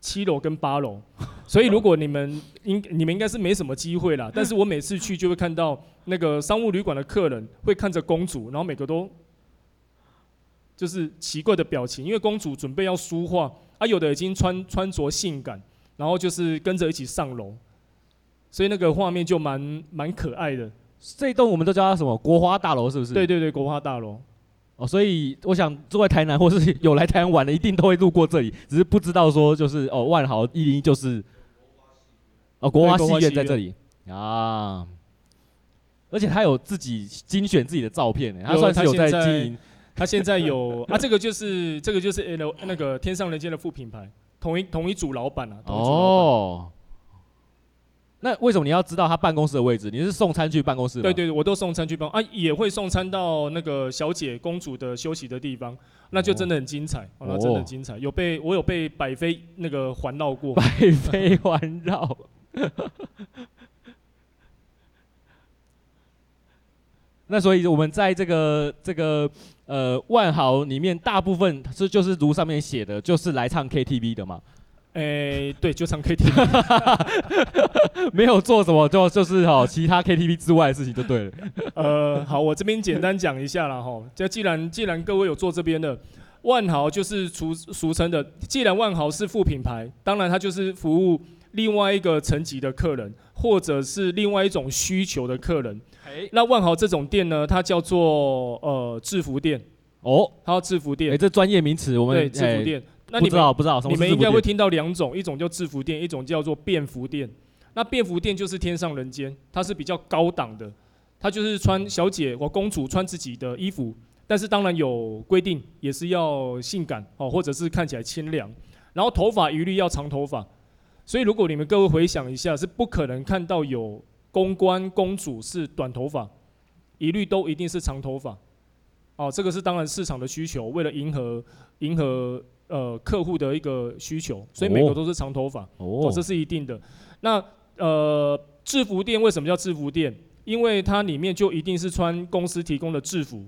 七楼跟八楼。所以如果你们应你们应该是没什么机会啦，但是我每次去就会看到那个商务旅馆的客人会看着公主，然后每个都。就是奇怪的表情，因为公主准备要梳化，啊，有的已经穿穿着性感，然后就是跟着一起上楼，所以那个画面就蛮蛮可爱的。这一栋我们都叫它什么？国花大楼是不是？对对对，国花大楼。哦，所以我想住在台南或是有来台湾玩的，一定都会路过这里，只是不知道说就是哦，万豪一零一就是哦，国华戏院在这里啊，而且他有自己精选自己的照片，他算是有在经营。<laughs> 他现在有啊，这个就是这个就是 L 那个天上人间的副品牌，同一同一组老板啊。哦。那为什么你要知道他办公室的位置？你是送餐去办公室？对对对，我都送餐去办啊，也会送餐到那个小姐公主的休息的地方，那就真的很精彩，哦，那真的很精彩。有被我有被百飞那个环绕过。百飞环绕。<laughs> 那所以我们在这个这个。呃，万豪里面大部分是就是如上面写的，就是来唱 KTV 的嘛。诶、欸，对，就唱 KTV，<laughs> <laughs> 没有做什么，就就是哈，其他 KTV 之外的事情就对了。<laughs> 呃，好，我这边简单讲一下啦哈。这既然既然各位有做这边的，万豪就是俗俗称的，既然万豪是副品牌，当然它就是服务另外一个层级的客人，或者是另外一种需求的客人。欸、那万豪这种店呢，它叫做呃制服店哦，它叫制服店。哎、欸，这专业名词我们对制服店。欸、那你们不知道不知道，你们应该会听到两种，一种叫制服店，一种叫做便服店。那便服店就是天上人间，它是比较高档的，它就是穿小姐或公主穿自己的衣服，但是当然有规定，也是要性感哦，或者是看起来清凉，然后头发一律要长头发。所以如果你们各位回想一下，是不可能看到有。公关公主是短头发，一律都一定是长头发。哦，这个是当然市场的需求，为了迎合迎合呃客户的一个需求，所以每个都是长头发。哦，哦，这是一定的。那呃制服店为什么叫制服店？因为它里面就一定是穿公司提供的制服。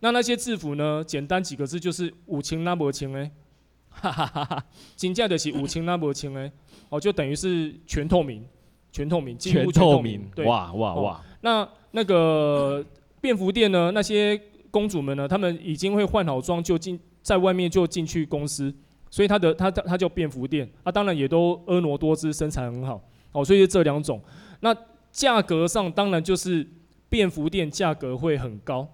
那那些制服呢？简单几个字就是五千那么千哎，哈哈哈哈，金价的是五千那么千哎，哦，就等于是全透明。全透明，几乎全透明，对，哇哇哇！哦、那那个便服店呢？那些公主们呢？她们已经会换好妆就进，在外面就进去公司，所以他的他他他叫便服店啊，当然也都婀娜多姿，身材很好，哦，所以这两种。那价格上当然就是便服店价格会很高，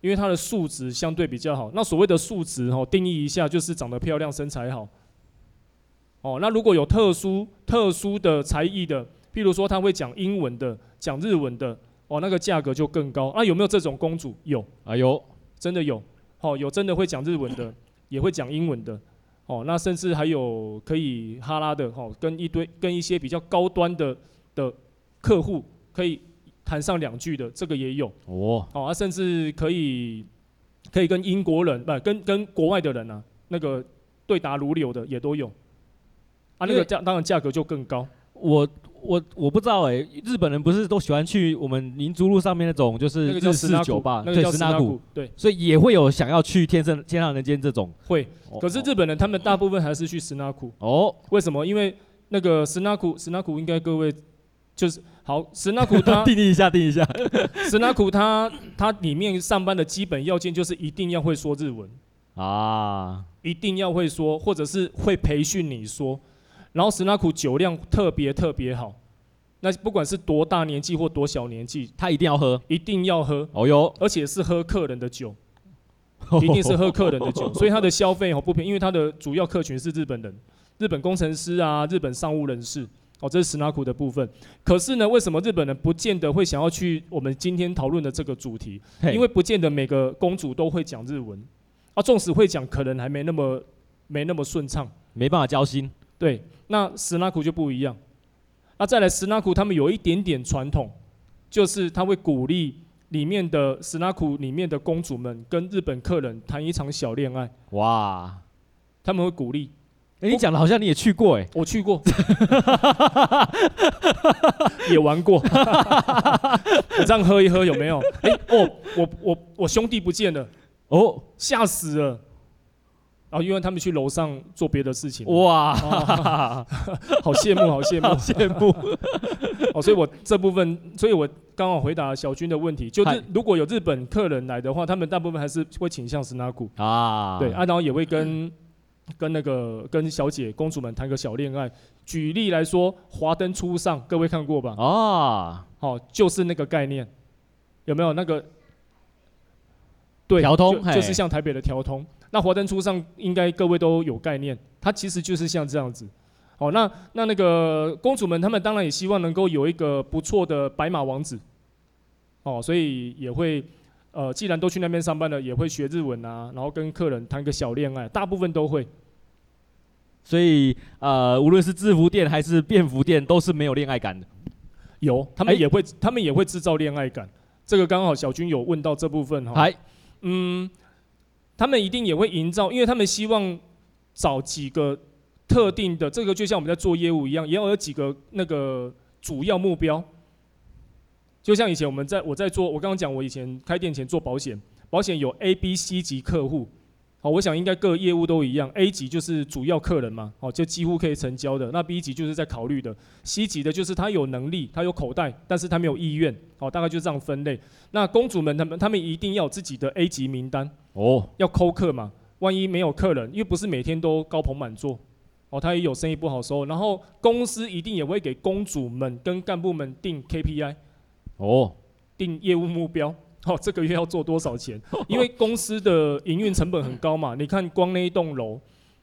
因为它的数值相对比较好。那所谓的数值哦，定义一下就是长得漂亮，身材好。哦，那如果有特殊特殊的才艺的。譬如说，他会讲英文的，讲日文的，哦，那个价格就更高。那、啊、有没有这种公主？有，啊有，真的有。哦，有真的会讲日文的，也会讲英文的。哦，那甚至还有可以哈拉的，哦，跟一堆跟一些比较高端的的客户可以谈上两句的，这个也有。哦，哦，啊，甚至可以可以跟英国人，不、呃，跟跟国外的人啊，那个对答如流的也都有。啊，那个价当然价格就更高。我我我不知道哎、欸，日本人不是都喜欢去我们民族路上面那种就是日式酒吧，那个叫对，十那古，对，所以也会有想要去天上天上人间这种。会，可是日本人他们大部分还是去十那古。哦，为什么？因为那个十那古，十那古应该各位就是好，十那古 <laughs> 他定义一下，定义一下，<laughs> 十那古他他里面上班的基本要件就是一定要会说日文啊，一定要会说，或者是会培训你说。然后史那古酒量特别特别好，那不管是多大年纪或多小年纪，他一定要喝，一定要喝。哦哟，而且是喝客人的酒，一定是喝客人的酒，<laughs> 所以他的消费哦不便宜，因为他的主要客群是日本人，日本工程师啊，日本商务人士。哦，这是史那古的部分。可是呢，为什么日本人不见得会想要去我们今天讨论的这个主题？因为不见得每个公主都会讲日文，啊，纵使会讲，可能还没那么没那么顺畅，没办法交心。对，那史那库就不一样。那再来史那库，他们有一点点传统，就是他会鼓励里面的史那库里面的公主们跟日本客人谈一场小恋爱。哇，他们会鼓励。哎、欸，你讲的好像你也去过哎、欸，我去过，也玩过。我这样喝一喝有没有？哎、欸，哦，我我我兄弟不见了，哦，吓死了。然后因为他们去楼上做别的事情，哇，哦、好 <laughs> 羡慕，好羡慕，羡慕。<laughs> 哦，所以我这部分，所以我刚好回答小军的问题，就是如果有日本客人来的话，他们大部分还是会倾向十那古啊，对，啊，然后也会跟、嗯、跟那个跟小姐公主们谈个小恋爱。举例来说，华灯初上，各位看过吧？啊，好，就是那个概念，有没有那个？对，调通就，就是像台北的调通。那华灯初上应该各位都有概念，它其实就是像这样子。哦，那那那个公主们，她们当然也希望能够有一个不错的白马王子。哦，所以也会，呃，既然都去那边上班了，也会学日文啊，然后跟客人谈个小恋爱，大部分都会。所以，呃，无论是制服店还是便服店，都是没有恋爱感的。有，他们也会，欸、他们也会制造恋爱感。这个刚好小军有问到这部分哈。还，嗯。他们一定也会营造，因为他们希望找几个特定的，这个就像我们在做业务一样，也要有几个那个主要目标。就像以前我们在我在做，我刚刚讲我以前开店前做保险，保险有 A、B、C 级客户，好，我想应该各业务都一样，A 级就是主要客人嘛，哦，就几乎可以成交的。那 B 级就是在考虑的，C 级的就是他有能力，他有口袋，但是他没有意愿，哦，大概就这样分类。那公主们他们他们一定要有自己的 A 级名单。哦，要扣客嘛？万一没有客人，因为不是每天都高朋满座，哦，他也有生意不好收。然后公司一定也会给公主们跟干部们定 KPI，哦，定业务目标，<laughs> 哦，这个月要做多少钱？因为公司的营运成本很高嘛。<laughs> 你看光那一栋楼，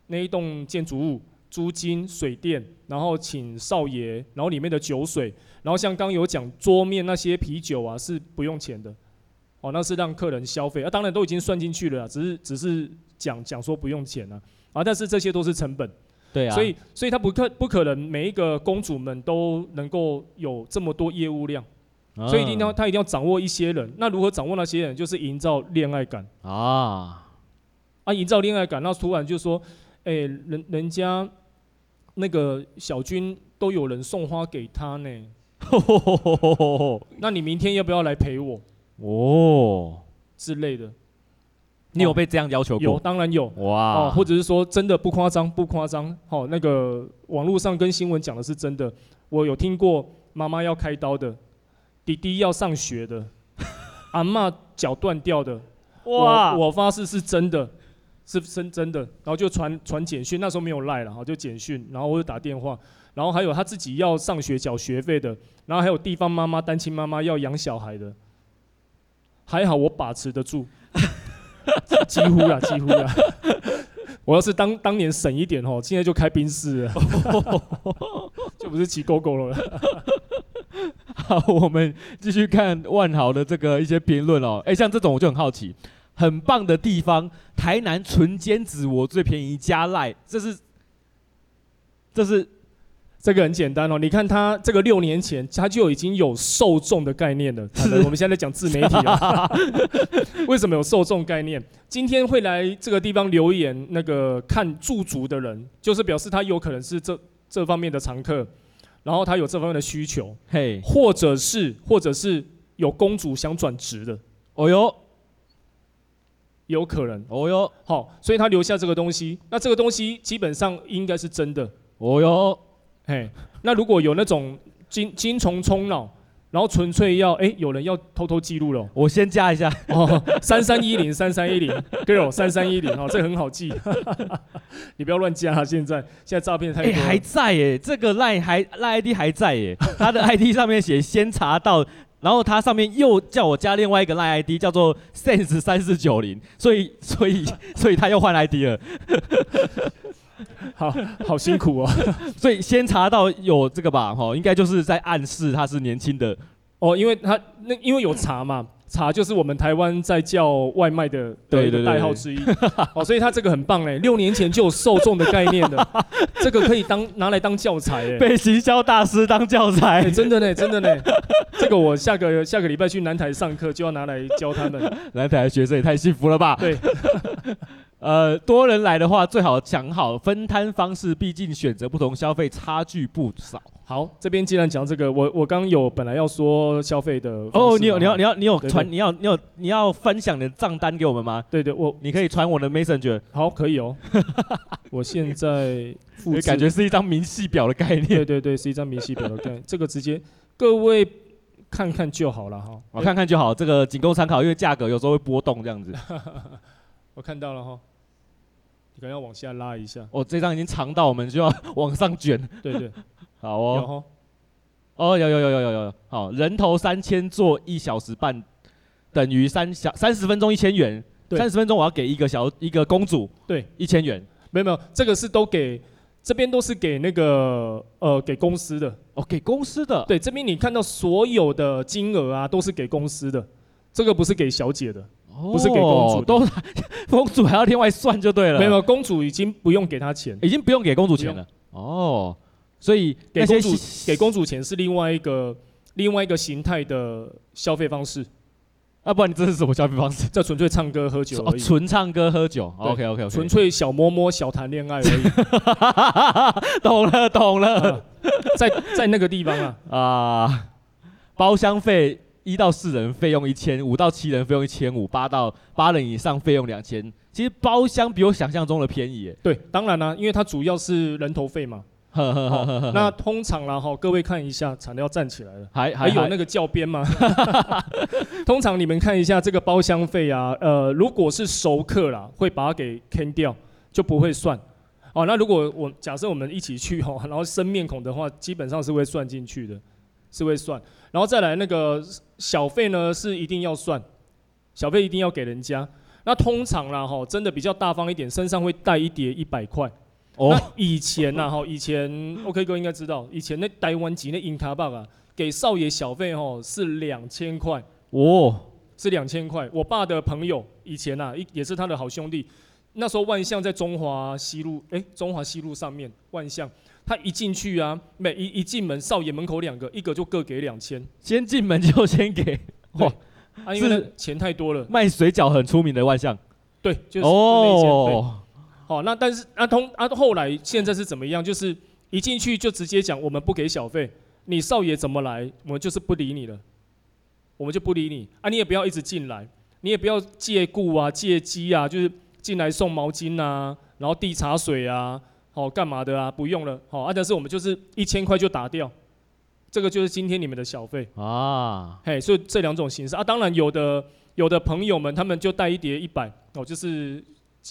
那一栋建筑物，租金、水电，然后请少爷，然后里面的酒水，然后像刚有讲桌面那些啤酒啊，是不用钱的。哦，那是让客人消费，啊，当然都已经算进去了，只是只是讲讲说不用钱了，啊，但是这些都是成本，对啊，所以所以他不可不可能每一个公主们都能够有这么多业务量，啊、所以一定要他一定要掌握一些人，那如何掌握那些人？就是营造恋爱感啊，啊，营造恋爱感，那突然就说，哎、欸，人人家那个小军都有人送花给他呢，<laughs> 那你明天要不要来陪我？哦，之类的，你有被这样要求过？有，当然有。哇，哦，或者是说真的不夸张，不夸张。好，那个网络上跟新闻讲的是真的。我有听过妈妈要开刀的，弟弟要上学的，阿妈脚断掉的。哇，我，我发誓是真的，是真真的。然后就传传简讯，那时候没有赖了，哈，就简讯，然后我就打电话，然后还有他自己要上学缴学费的，然后还有地方妈妈、单亲妈妈要养小孩的。还好我把持得住，几乎啦，几乎啦。我要是当当年省一点哦，现在就开宾士了，<laughs> 就不是骑 GOGO 了。<laughs> 好，我们继续看万豪的这个一些评论哦。哎，像这种我就很好奇，很棒的地方，台南纯煎子我最便宜加赖，这是这是。这个很简单哦，你看他这个六年前他就已经有受众的概念了。是，<laughs> 我们现在在讲自媒体啊，<laughs> 为什么有受众概念？今天会来这个地方留言那个看驻足的人，就是表示他有可能是这这方面的常客。然后他有这方面的需求，嘿，或者是或者是有公主想转职的，哦哟，有可能，哦哟，好，所以他留下这个东西，那这个东西基本上应该是真的，哦哟，嘿，那如果有那种精精虫冲脑。然后纯粹要哎，有人要偷偷记录了，我先加一下。哦，三三一零 <laughs> 三三一零，girl 三三一零。哦，这个很好记，<laughs> 你不要乱加，啊现在。现在诈骗太多。哎，还在耶，这个赖还赖 ID 还在耶，他的 <laughs> ID 上面写先查到，然后他上面又叫我加另外一个赖 ID 叫做 sense 三四九零，所以所以所以他又换 ID 了。<laughs> 好好辛苦哦，<laughs> 所以先查到有这个吧，哈，应该就是在暗示他是年轻的。哦，因为他那因为有茶嘛，茶就是我们台湾在叫外卖的对的代号之一，<laughs> 哦，所以他这个很棒哎，六年前就有受众的概念的，这个可以当拿来当教材哎，被行销大师当教材，真的呢，真的呢，这个我下个下个礼拜去南台上课就要拿来教他们，南台的学生也太幸福了吧，对。呃，多人来的话，最好讲好分摊方式，毕竟选择不同，消费差距不少。好，这边既然讲这个，我我刚有本来要说消费的哦，你有你要你要你有传你要你有你要分享的账单给我们吗？对对，我你可以传我的 Messenger。好，可以哦。<laughs> 我现在感觉是一张明细表的概念。对对对，是一张明细表的概念。<laughs> 这个直接各位看看就好了哈。我看看就好，这个仅供参考，因为价格有时候会波动这样子。<laughs> 我看到了哈。可能要往下拉一下。哦，这张已经长到我们就要 <laughs> 往上卷。对对，<laughs> 好哦。哦，有有有有有有。好，人头三千做一小时半，等于三小三十分钟一千元。三十分钟我要给一个小一个公主。对，一千元。没有没有，这个是都给这边都是给那个呃给公司的。哦，给公司的。对，这边你看到所有的金额啊，都是给公司的，这个不是给小姐的。不是给公主，都 <laughs> 公主还要另外算就对了。没有，公主已经不用给她钱，已经不用给公主钱了。哦，所以给公主给公主钱是另外一个另外一个形态的消费方式。啊，不然你这是什么消费方式？<laughs> 这纯粹唱歌喝酒而已。纯唱歌喝酒。OK OK，纯粹小摸摸小谈恋爱而已。懂 <laughs> 了懂了，在在那个地方啊啊，包厢费。一到四人费用一千，五到七人费用一千五，八到八人以上费用两千。其实包厢比我想象中的便宜耶。对，当然啦、啊，因为它主要是人头费嘛。<laughs> 呵呵呵呵呵。那通常啦哈，各位看一下，惨的要站起来了。还还有那个教鞭吗？<laughs> 通常你们看一下这个包厢费啊，呃，如果是熟客啦，会把它给 can 掉，就不会算。哦，那如果我假设我们一起去哈，然后生面孔的话，基本上是会算进去的，是会算。然后再来那个小费呢，是一定要算，小费一定要给人家。那通常啦哈，真的比较大方一点，身上会带一叠一百块。哦。那以前呐哈，以前 OK 哥应该知道，以前那台湾籍那银卡棒啊，给少爷小费哈是两千块。哦。是两千块。我爸的朋友以前呐，一也是他的好兄弟，那时候万象在中华西路，哎，中华西路上面万象。他一进去啊，每一一进门，少爷门口两个，一个就各给两千，先进门就先给，哇，啊，因为钱太多了。卖水饺很出名的万象，对，就是哦，好，那但是啊通啊后来现在是怎么样？就是一进去就直接讲，我们不给小费，你少爷怎么来，我们就是不理你了，我们就不理你。啊，你也不要一直进来，你也不要借故啊借机啊，就是进来送毛巾啊，然后递茶水啊。哦，干嘛的啊？不用了，好啊！但是我们就是一千块就打掉，这个就是今天你们的小费啊。嘿，所以这两种形式啊，当然有的有的朋友们他们就带一叠一百哦，就是，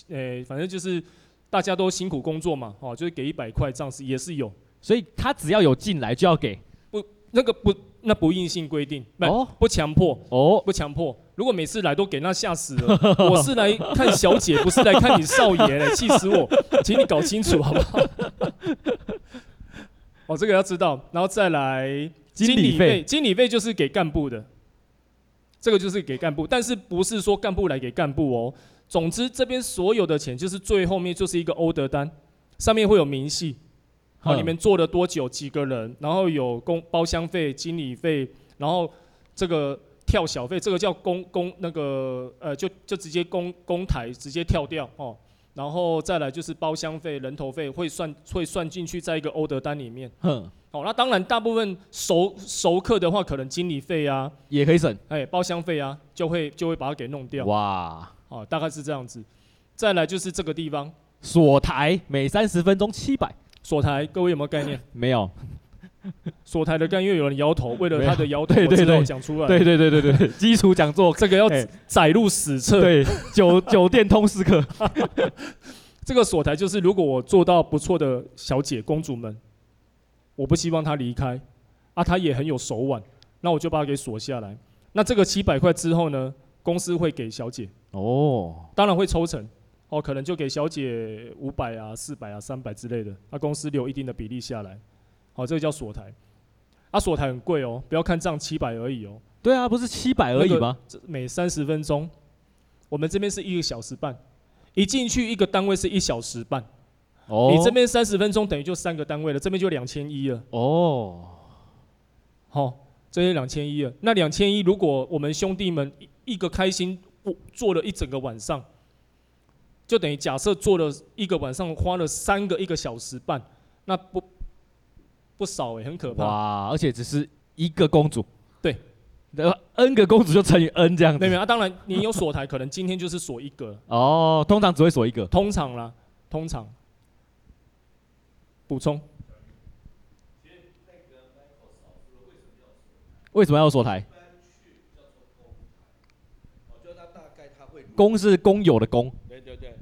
诶、欸，反正就是大家都辛苦工作嘛，哦，就是给一百块这样子也是有，所以他只要有进来就要给，不，那个不。那不硬性规定，不不强迫哦，不强迫。如果每次来都给，那吓死了。<laughs> 我是来看小姐，不是来看你少爷嘞，<laughs> 气死我！请你搞清楚好不好？<laughs> 哦，这个要知道，然后再来经理费，经理费就是给干部的，这个就是给干部，但是不是说干部来给干部哦。总之这边所有的钱就是最后面就是一个 order 单，上面会有明细。好，你们做了多久？几个人？然后有工包厢费、经理费，然后这个跳小费，这个叫公公那个呃，就就直接公公台直接跳掉哦。然后再来就是包厢费、人头费会算会算进去在一个 order 单里面。哼，好，那当然大部分熟熟客的话，可能经理费啊也可以省，哎，包厢费啊，就会就会把它给弄掉。哇，哦，大概是这样子。再来就是这个地方，锁台每三十分钟七百。锁台，各位有没有概念？<laughs> 没有。锁台的因为，有人摇头，为了他的摇头，对对对，讲出来。对对对对对，基础讲座，这个要载入史册。对，酒酒店通识课。<laughs> 这个锁台就是，如果我做到不错的小姐、公主们，我不希望她离开，啊，她也很有手腕，那我就把她给锁下来。那这个七百块之后呢，公司会给小姐。哦。当然会抽成，哦，可能就给小姐五百啊、四百啊、三百之类的，那公司留一定的比例下来。好，这个叫锁台。啊，锁台很贵哦，不要看这样七百而已哦。对啊，不是七百而已吗？那个、每三十分钟，我们这边是一个小时半。一进去一个单位是一小时半，哦，你这边三十分钟等于就三个单位了，这边就两千一了。哦，好，这边两千一了。那两千一，如果我们兄弟们一个开心，我做了一整个晚上，就等于假设做了一个晚上，花了三个一个小时半，那不不少哎，很可怕。哇，而且只是一个公主。对。N 个公主就乘以 N 这样子。没有啊，当然你有锁台，可能今天就是锁一个。哦，通常只会锁一个。通常啦，通常。补充。为什么要锁台？公是公有的公。对对对，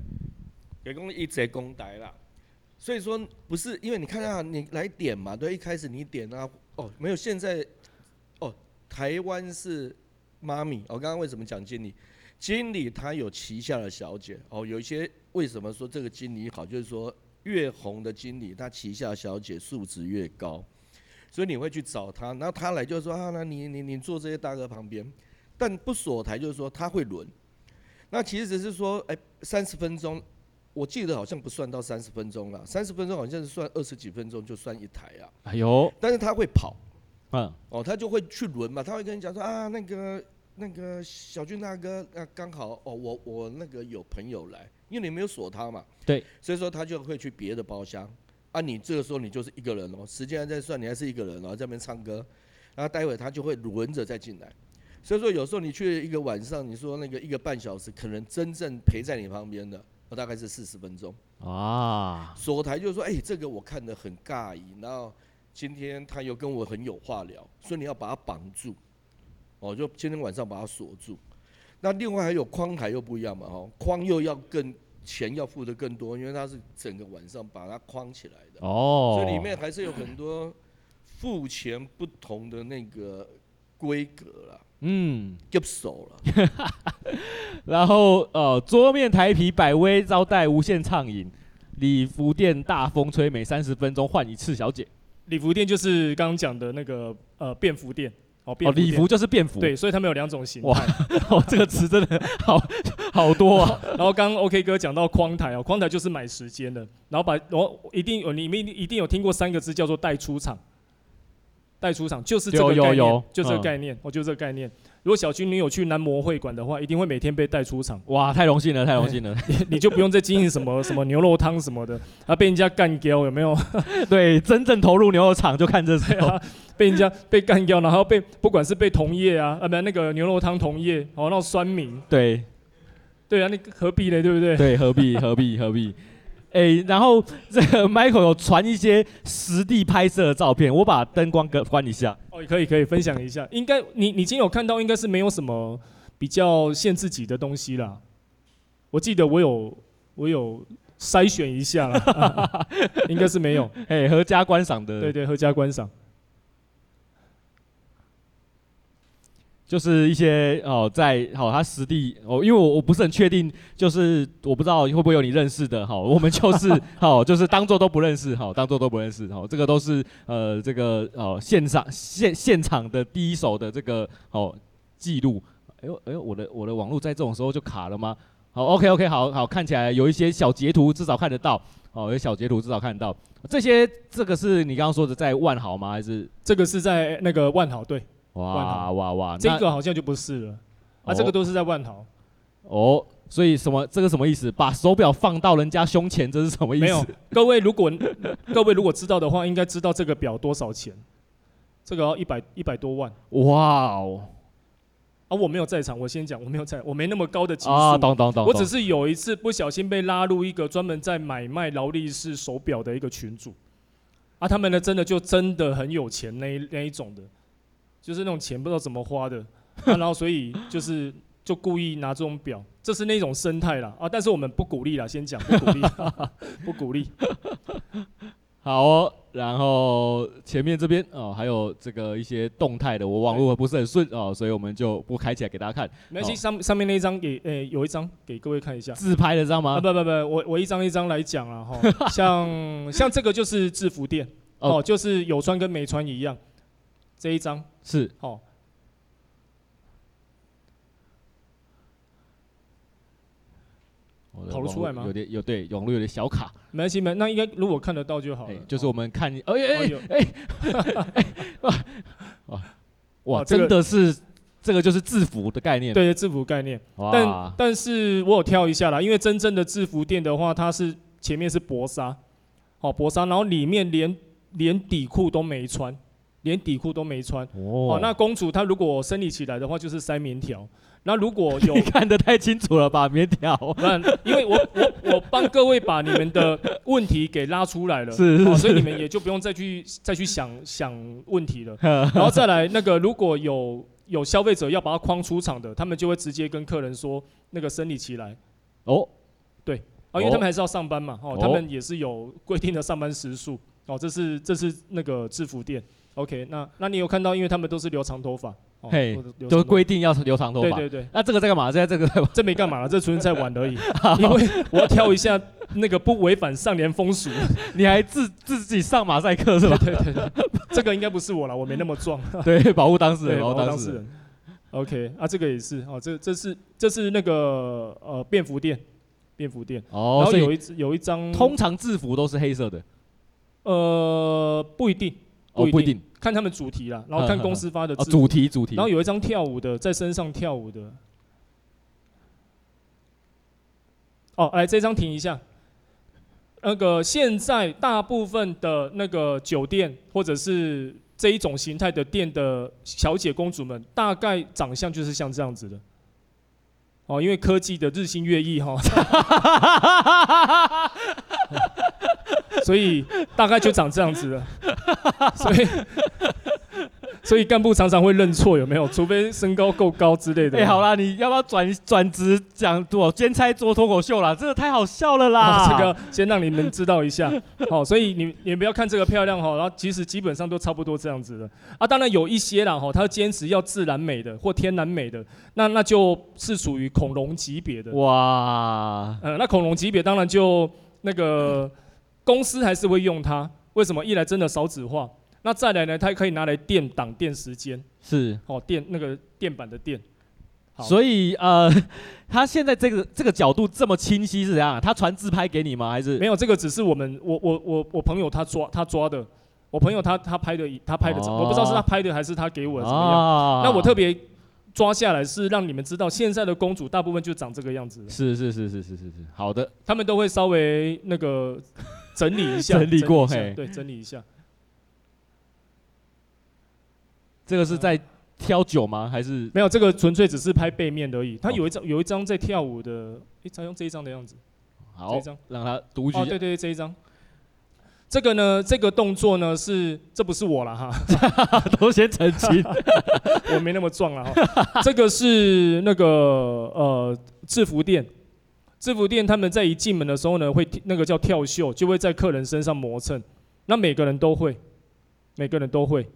给公一直公台啦。所以说不是因为你看啊，你来点嘛，对，一开始你点啊，哦，没有现在哦。台湾是妈咪，我刚刚为什么讲经理？经理他有旗下的小姐哦，有一些为什么说这个经理好？就是说越红的经理，他旗下小姐素质越高，所以你会去找他，然后他来就说啊，那你你你坐这些大哥旁边，但不锁台就是说他会轮，那其实只是说哎三十分钟，我记得好像不算到三十分钟了，三十分钟好像是算二十几分钟就算一台啊，哎呦，但是他会跑。嗯，哦，他就会去轮嘛，他会跟你讲说啊，那个那个小俊大哥，啊，刚好哦，我我那个有朋友来，因为你没有锁他嘛，对，所以说他就会去别的包厢，啊，你这个时候你就是一个人哦，时间还在算，你还是一个人哦，在那边唱歌，然后待会他就会轮着再进来，所以说有时候你去一个晚上，你说那个一个半小时，可能真正陪在你旁边的，大概是四十分钟。啊，锁台就说，哎，这个我看得很尬意，然后。今天他又跟我很有话聊，所以你要把他绑住，哦，就今天晚上把他锁住。那另外还有框台又不一样嘛，哦，框又要更钱要付的更多，因为他是整个晚上把它框起来的，哦，所以里面还是有很多付钱不同的那个规格啦，嗯，就熟了。<laughs> 然后呃，桌面台皮百威招待无限畅饮，礼服店大风吹，每三十分钟换一次小姐。礼服店就是刚刚讲的那个呃便服店。哦，礼服就是便服，对，所以他们有两种型哇，<laughs> 哦，这个词真的好好多啊。<laughs> 然后刚刚 OK 哥讲到框台哦，框台就是买时间的，然后把然后一定有你们一定有听过三个字叫做带出场，带出场就是这个概念，有有有就这个概念，我、嗯、就这个概念。如果小军你有去男模会馆的话，一定会每天被带出场。哇，太荣幸了，太荣幸了！你你就不用再经营什么 <laughs> 什么牛肉汤什么的，啊，被人家干掉有没有？<laughs> 对，真正投入牛肉场就看这些啊，被人家被干掉，然后被不管是被同业啊，啊，不那个牛肉汤同业，哦，那种酸民。对，对啊，你何必呢？对不对？对，何必何必 <laughs> 何必？哎、欸，然后这个 Michael 有传一些实地拍摄的照片，我把灯光给关一下。哦，可以可以分享一下。应该你你今天有看到，应该是没有什么比较限制己的东西啦。我记得我有我有筛选一下啦，<laughs> 啊、应该是没有。<laughs> 哎，合家观赏的。对对，合家观赏。就是一些哦，在好、哦、他实地哦，因为我我不是很确定，就是我不知道会不会有你认识的哈、哦，我们就是 <laughs> 好、哦，就是当做都不认识哈、哦，当做都不认识哈、哦，这个都是呃这个哦现场现现场的第一手的这个哦记录。哎呦哎呦，我的我的网络在这种时候就卡了吗？好，OK OK，好好看起来有一些小截图，至少看得到哦，有小截图至少看得到。这些这个是你刚刚说的在万豪吗？还是这个是在那个万豪？对。哇哇哇！这个好像就不是了，啊，这个都是在万豪。哦，所以什么？这个什么意思？把手表放到人家胸前，这是什么意思？没有。各位如果 <laughs> 各位如果知道的话，应该知道这个表多少钱？这个要一百一百多万。哇哦！啊，我没有在场，我先讲，我没有在，我没那么高的级数。啊，懂懂懂。我只是有一次不小心被拉入一个专门在买卖劳力士手表的一个群组。啊，他们呢，真的就真的很有钱那一那一种的，就是那种钱不知道怎么花的，<laughs> 啊、然后所以就是。就故意拿这种表，这是那种生态啦啊！但是我们不鼓励啦，先讲不鼓励，<laughs> <laughs> 不鼓励。好哦，然后前面这边哦，还有这个一些动态的，我网络不是很顺哦，所以我们就不开起来给大家看。没关系，上上面那一张给诶、欸，有一张给各位看一下。自拍的这张吗？啊不不不，我我一张一张来讲了哈。像像这个就是制服店哦，就是有穿跟没穿一样。这一张是哦。跑得出来吗？有点有对，网络有点小卡。没关系，没那应该如果看得到就好了。就是我们看，哎哎哎哎，哇哇 <laughs> 哇，真的是这个就是制服的概念。对，制服概念。但但是我有挑一下啦，因为真正的制服店的话，它是前面是薄纱，好薄纱，然后里面连连底裤都没穿，连底裤都没穿。哦。那公主她如果生理起来的话，就是塞棉条。那如果 <laughs> 有看得太清楚了吧，棉条？那因为我我我帮各位把你们的问题给拉出来了，是，是，是、哦，所以你们也就不用再去再去想想问题了。<laughs> 然后再来那个，如果有有消费者要把它框出场的，他们就会直接跟客人说那个生理期来。哦，对，啊，因为他们还是要上班嘛，哦，他们也是有规定的上班时数。哦，这是这是那个制服店。OK，那那你有看到，因为他们都是留长头发。嘿，都规定要留长头发。对对对，那这个在干嘛？在这个这没干嘛了，这纯粹在玩而已。<laughs> 因为我要挑一下那个不违反上联风俗。<laughs> 你还自自己上马赛克是吧？对对对，<laughs> 这个应该不是我了，我没那么壮。对，保护当事人，保护当事人。OK，啊，这个也是哦，这这是这是那个呃便服店，便服店。哦，然后有一有一张，通常制服都是黑色的。呃，不一定，哦，不一定。看他们主题啦，然后看公司发的主题，主题，主题，然后有一张跳舞的，在身上跳舞的。哦，来这张停一下。那个现在大部分的那个酒店或者是这一种形态的店的小姐公主们，大概长相就是像这样子的。哦，因为科技的日新月异哈。<laughs> 所以大概就长这样子了，所以所以干部常常会认错，有没有？除非身高够高之类的。哎，好啦，你要不要转转职讲做兼差做脱口秀啦？这个太好笑了啦！<laughs> 这个先让你们知道一下。好，<laughs> 所以你你不要看这个漂亮哈，然后其实基本上都差不多这样子的啊。当然有一些啦哈，他坚持要自然美的或天然美的，那那就是属于恐龙级别的。哇，呃，那恐龙级别当然就那个。公司还是会用它，为什么？一来真的少子化，那再来呢？它可以拿来垫挡垫时间，是哦，垫那个垫板的垫。所以呃，他现在这个这个角度这么清晰是怎样？他传自拍给你吗？还是没有？这个只是我们我我我我朋友他抓他抓的，我朋友他他拍的他拍的我不知道是他拍的还是他给我的怎么样。哦、那我特别抓下来是让你们知道，现在的公主大部分就长这个样子。是是是是是是是，好的，他们都会稍微那个。<laughs> 整理一下，整理过，嘿，对，整理一下。这个是在挑酒吗？还是没有？这个纯粹只是拍背面而已。他有一张，有一张在跳舞的，一张用这一张的样子。好，这一张让他读取。哦，对对对，这一张。这个呢，这个动作呢是，这不是我了哈，<laughs> 都先澄清，<laughs> 我没那么壮了哈。这个是那个呃制服店。制服店他们在一进门的时候呢，会那个叫跳秀，就会在客人身上磨蹭。那每个人都会，每个人都会。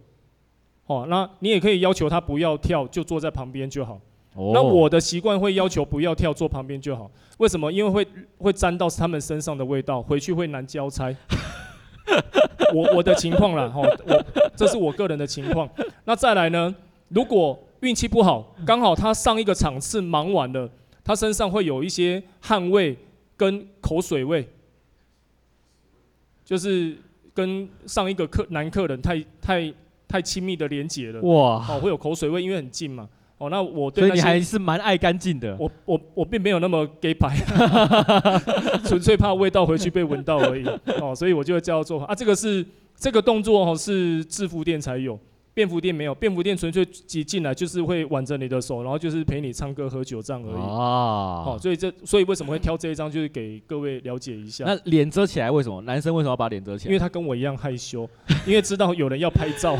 哦，那你也可以要求他不要跳，就坐在旁边就好。哦。那我的习惯会要求不要跳，坐旁边就好。为什么？因为会会沾到他们身上的味道，回去会难交差。<laughs> 我我的情况啦，哈，我这是我个人的情况。那再来呢？如果运气不好，刚好他上一个场次忙完了。他身上会有一些汗味跟口水味，就是跟上一个客男客人太太太亲密的连接了。哇！哦，会有口水味，因为很近嘛。哦，那我对所以你还是蛮爱干净的。我我我并没有那么 gay 白，<laughs> 纯粹怕味道回去被闻到而已。哦，所以我就会这样做啊。这个是这个动作哦，是制服店才有。便服店没有，便服店纯粹挤进来就是会挽着你的手，然后就是陪你唱歌喝酒这样而已。哦，好，所以这所以为什么会挑这一张，就是给各位了解一下。那脸遮起来为什么？男生为什么要把脸遮起来？因为他跟我一样害羞，因为知道有人要拍照，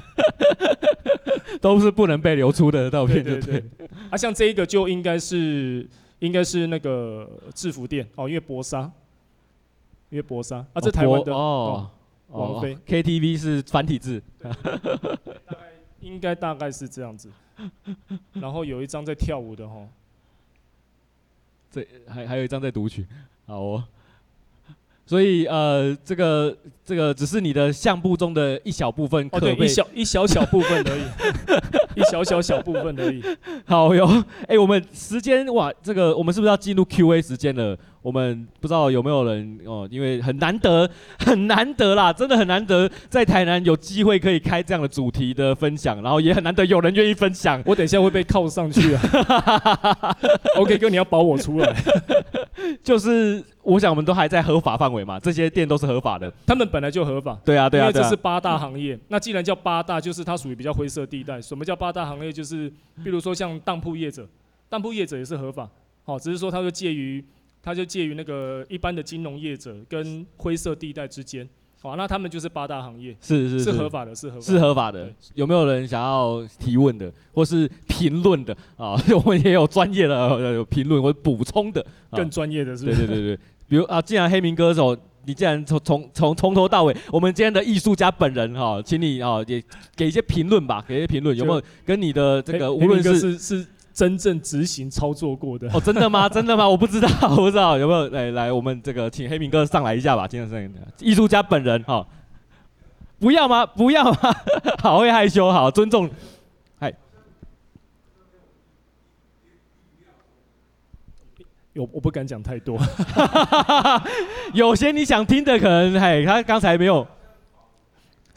<laughs> 都是不能被流出的照片。对对对。啊，像这一个就应该是应该是那个制服店哦，因为薄纱，因为薄纱啊，这台湾的哦。王菲、哦、KTV 是繁体字，大概应该大概是这样子。<laughs> 然后有一张在跳舞的哈，这还还有一张在读曲，好哦。所以呃，这个这个只是你的相簿中的一小部分，哦对，一小一小小部分而已，<laughs> 一小小小部分而已。好哟，哎、欸，我们时间哇，这个我们是不是要进入 Q&A 时间了？我们不知道有没有人哦，因为很难得，很难得啦，真的很难得，在台南有机会可以开这样的主题的分享，然后也很难得有人愿意分享。<laughs> 我等一下会被铐上去啊。<laughs> OK 哥，你要保我出来。就是我想我们都还在合法范围嘛，这些店都是合法的，他们本来就合法。对啊，对啊，因为这是八大行业。那既然叫八大，就是它属于比较灰色地带。什么叫八大行业？就是比如说像当铺业者，当铺业者也是合法。好，只是说它会介于。它就介于那个一般的金融业者跟灰色地带之间，好，那他们就是八大行业，是是是合法的，是合是合法的。有没有人想要提问的，或是评论的啊？<laughs> 我们也有专业的有评论或补充的，更专业的是不是？对对对对，比如啊，既然黑名歌手，你既然从从从从头到尾，我们今天的艺术家本人哈，请你啊也给一些评论吧，给一些评论，有没有跟你的这个无论是是。真正执行操作过的哦，真的吗？<laughs> 真的吗？我不知道，<laughs> 我不知道有没有来来，我们这个请黑明哥上来一下吧，今天是艺术家本人哈、哦，不要吗？不要吗？<laughs> 好会害羞，好尊重，嗨，有我不敢讲太多，有些你想听的可能，嘿，他刚才没有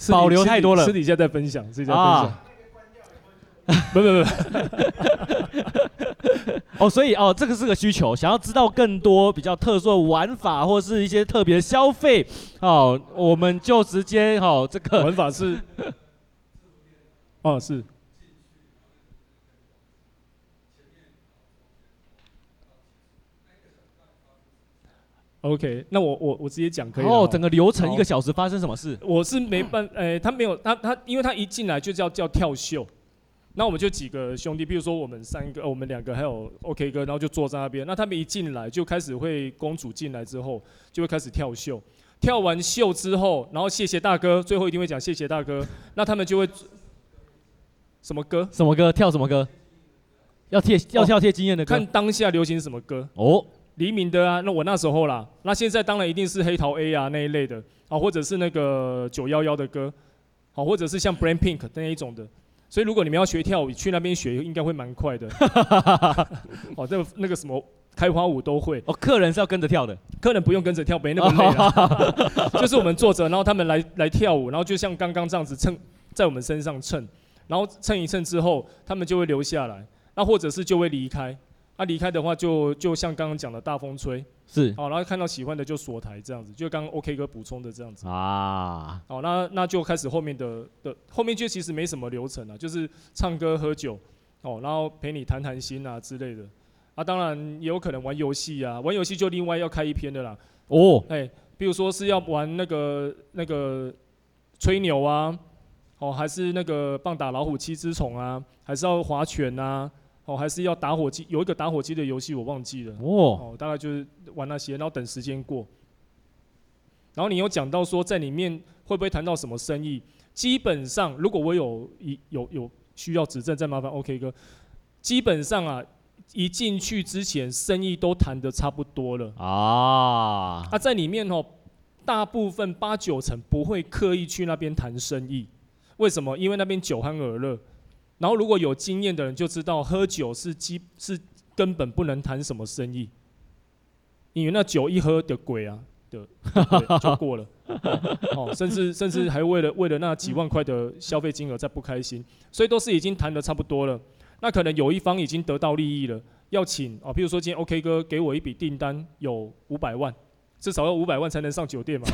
保留太多了，私底下再分享，私底下分享。啊不 <laughs> 不不，<laughs> 哦，所以哦，这个是个需求，想要知道更多比较特殊的玩法或是一些特别的消费，哦，我们就直接哦，这个玩法是，<laughs> 哦是，OK，那我我我直接讲可以哦，整个流程一个小时发生什么事？我是没办，呃、欸，他没有，他他，因为他一进来就叫叫跳秀。那我们就几个兄弟，比如说我们三个，哦、我们两个还有 OK 哥，然后就坐在那边。那他们一进来就开始会，公主进来之后就会开始跳秀。跳完秀之后，然后谢谢大哥，最后一定会讲谢谢大哥。那他们就会什么歌？什么歌？跳什么歌？要贴要跳贴经验的歌。看当下流行什么歌？哦，黎明的啊。那我那时候啦，那现在当然一定是黑桃 A 啊那一类的，啊，或者是那个九幺幺的歌，好，或者是像 Brand Pink 那一种的。所以如果你们要学跳舞，去那边学应该会蛮快的。<laughs> 哦，这个那个什么开花舞都会。哦，客人是要跟着跳的，客人不用跟着跳，没那么累啊。<laughs> 就是我们坐着，然后他们来来跳舞，然后就像刚刚这样子蹭在我们身上蹭，然后蹭一蹭之后，他们就会留下来，那或者是就会离开。那、啊、离开的话就，就就像刚刚讲的大风吹。是，好，然后看到喜欢的就锁台这样子，就刚刚 OK 哥补充的这样子啊。好，那那就开始后面的的后面就其实没什么流程了，就是唱歌喝酒，哦，然后陪你谈谈心啊之类的。啊，当然也有可能玩游戏啊，玩游戏就另外要开一篇的啦。哦，哎，比如说是要玩那个那个吹牛啊，哦，还是那个棒打老虎七只虫啊，还是要划拳啊。哦，还是要打火机，有一个打火机的游戏我忘记了。哦，哦，大概就是玩那些，然后等时间过。然后你有讲到说在里面会不会谈到什么生意？基本上，如果我有一有有需要指正，再麻烦 OK 哥。基本上啊，一进去之前生意都谈的差不多了啊。啊，在里面哦，大部分八九成不会刻意去那边谈生意。为什么？因为那边酒酣耳热。然后如果有经验的人就知道，喝酒是基是根本不能谈什么生意，因为那酒一喝的鬼啊的 <laughs> 就过了，哦，甚至甚至还为了为了那几万块的消费金额在不开心，所以都是已经谈得差不多了。那可能有一方已经得到利益了，要请哦，譬如说今天 OK 哥给我一笔订单有五百万，至少要五百万才能上酒店嘛，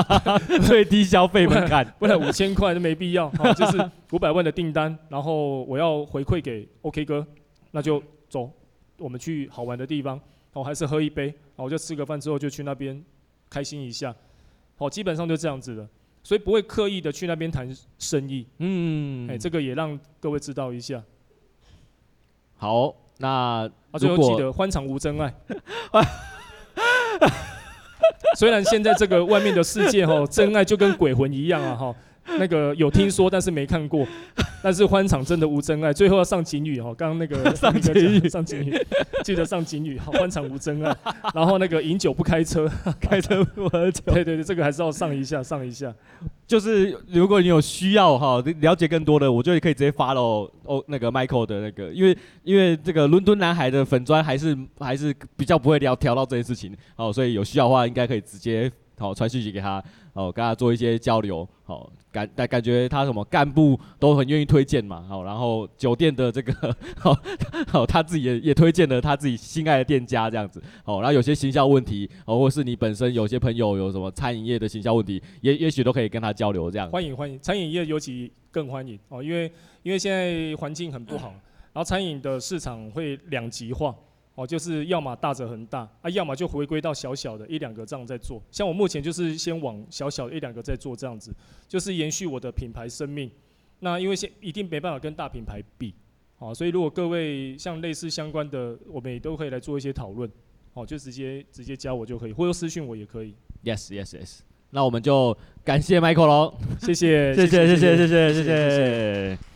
<laughs> 最低消费门槛，<laughs> 不然五千块都没必要，哦、就是五百万的订单，然后我要回馈给 OK 哥，那就走，我们去好玩的地方，哦，还是喝一杯，哦，我就吃个饭之后就去那边开心一下，好，基本上就这样子的。所以不会刻意的去那边谈生意，嗯，哎、欸，这个也让各位知道一下。好，那啊，最后记得欢场无真爱。<laughs> 虽然现在这个外面的世界哈，真爱就跟鬼魂一样啊哈。<laughs> 那个有听说，但是没看过。但是欢场真的无真爱，最后要上警语哦。刚刚那个 <laughs> 上警语，上警语，记得上警语。好，欢场无真爱。然后那个饮酒不开车，开车不喝酒。对对对，这个还是要上一下，上一下。就是如果你有需要哈，了解更多的，我觉得可以直接 follow 哦那个 Michael 的那个，因为因为这个伦敦男孩的粉砖还是还是比较不会聊调到这些事情好，所以有需要的话应该可以直接好传讯息给他。哦，跟他做一些交流，好感感感觉他什么干部都很愿意推荐嘛，好，然后酒店的这个，好，好他自己也也推荐了他自己心爱的店家这样子，好，然后有些行销问题，哦，或是你本身有些朋友有什么餐饮业的行销问题，也也许都可以跟他交流这样。欢迎欢迎，餐饮业尤其更欢迎哦，因为因为现在环境很不好，<clears throat> 然后餐饮的市场会两极化。哦，就是要么大者恒大啊，要么就回归到小小的一两个这样在做。像我目前就是先往小小的一两个在做这样子，就是延续我的品牌生命。那因为现一定没办法跟大品牌比，好，所以如果各位像类似相关的，我们也都可以来做一些讨论。哦，就直接直接加我就可以，或者私讯我也可以。Yes, yes, yes。那我们就感谢 Michael <laughs> 喽，谢谢，谢谢，谢谢，谢谢，谢谢。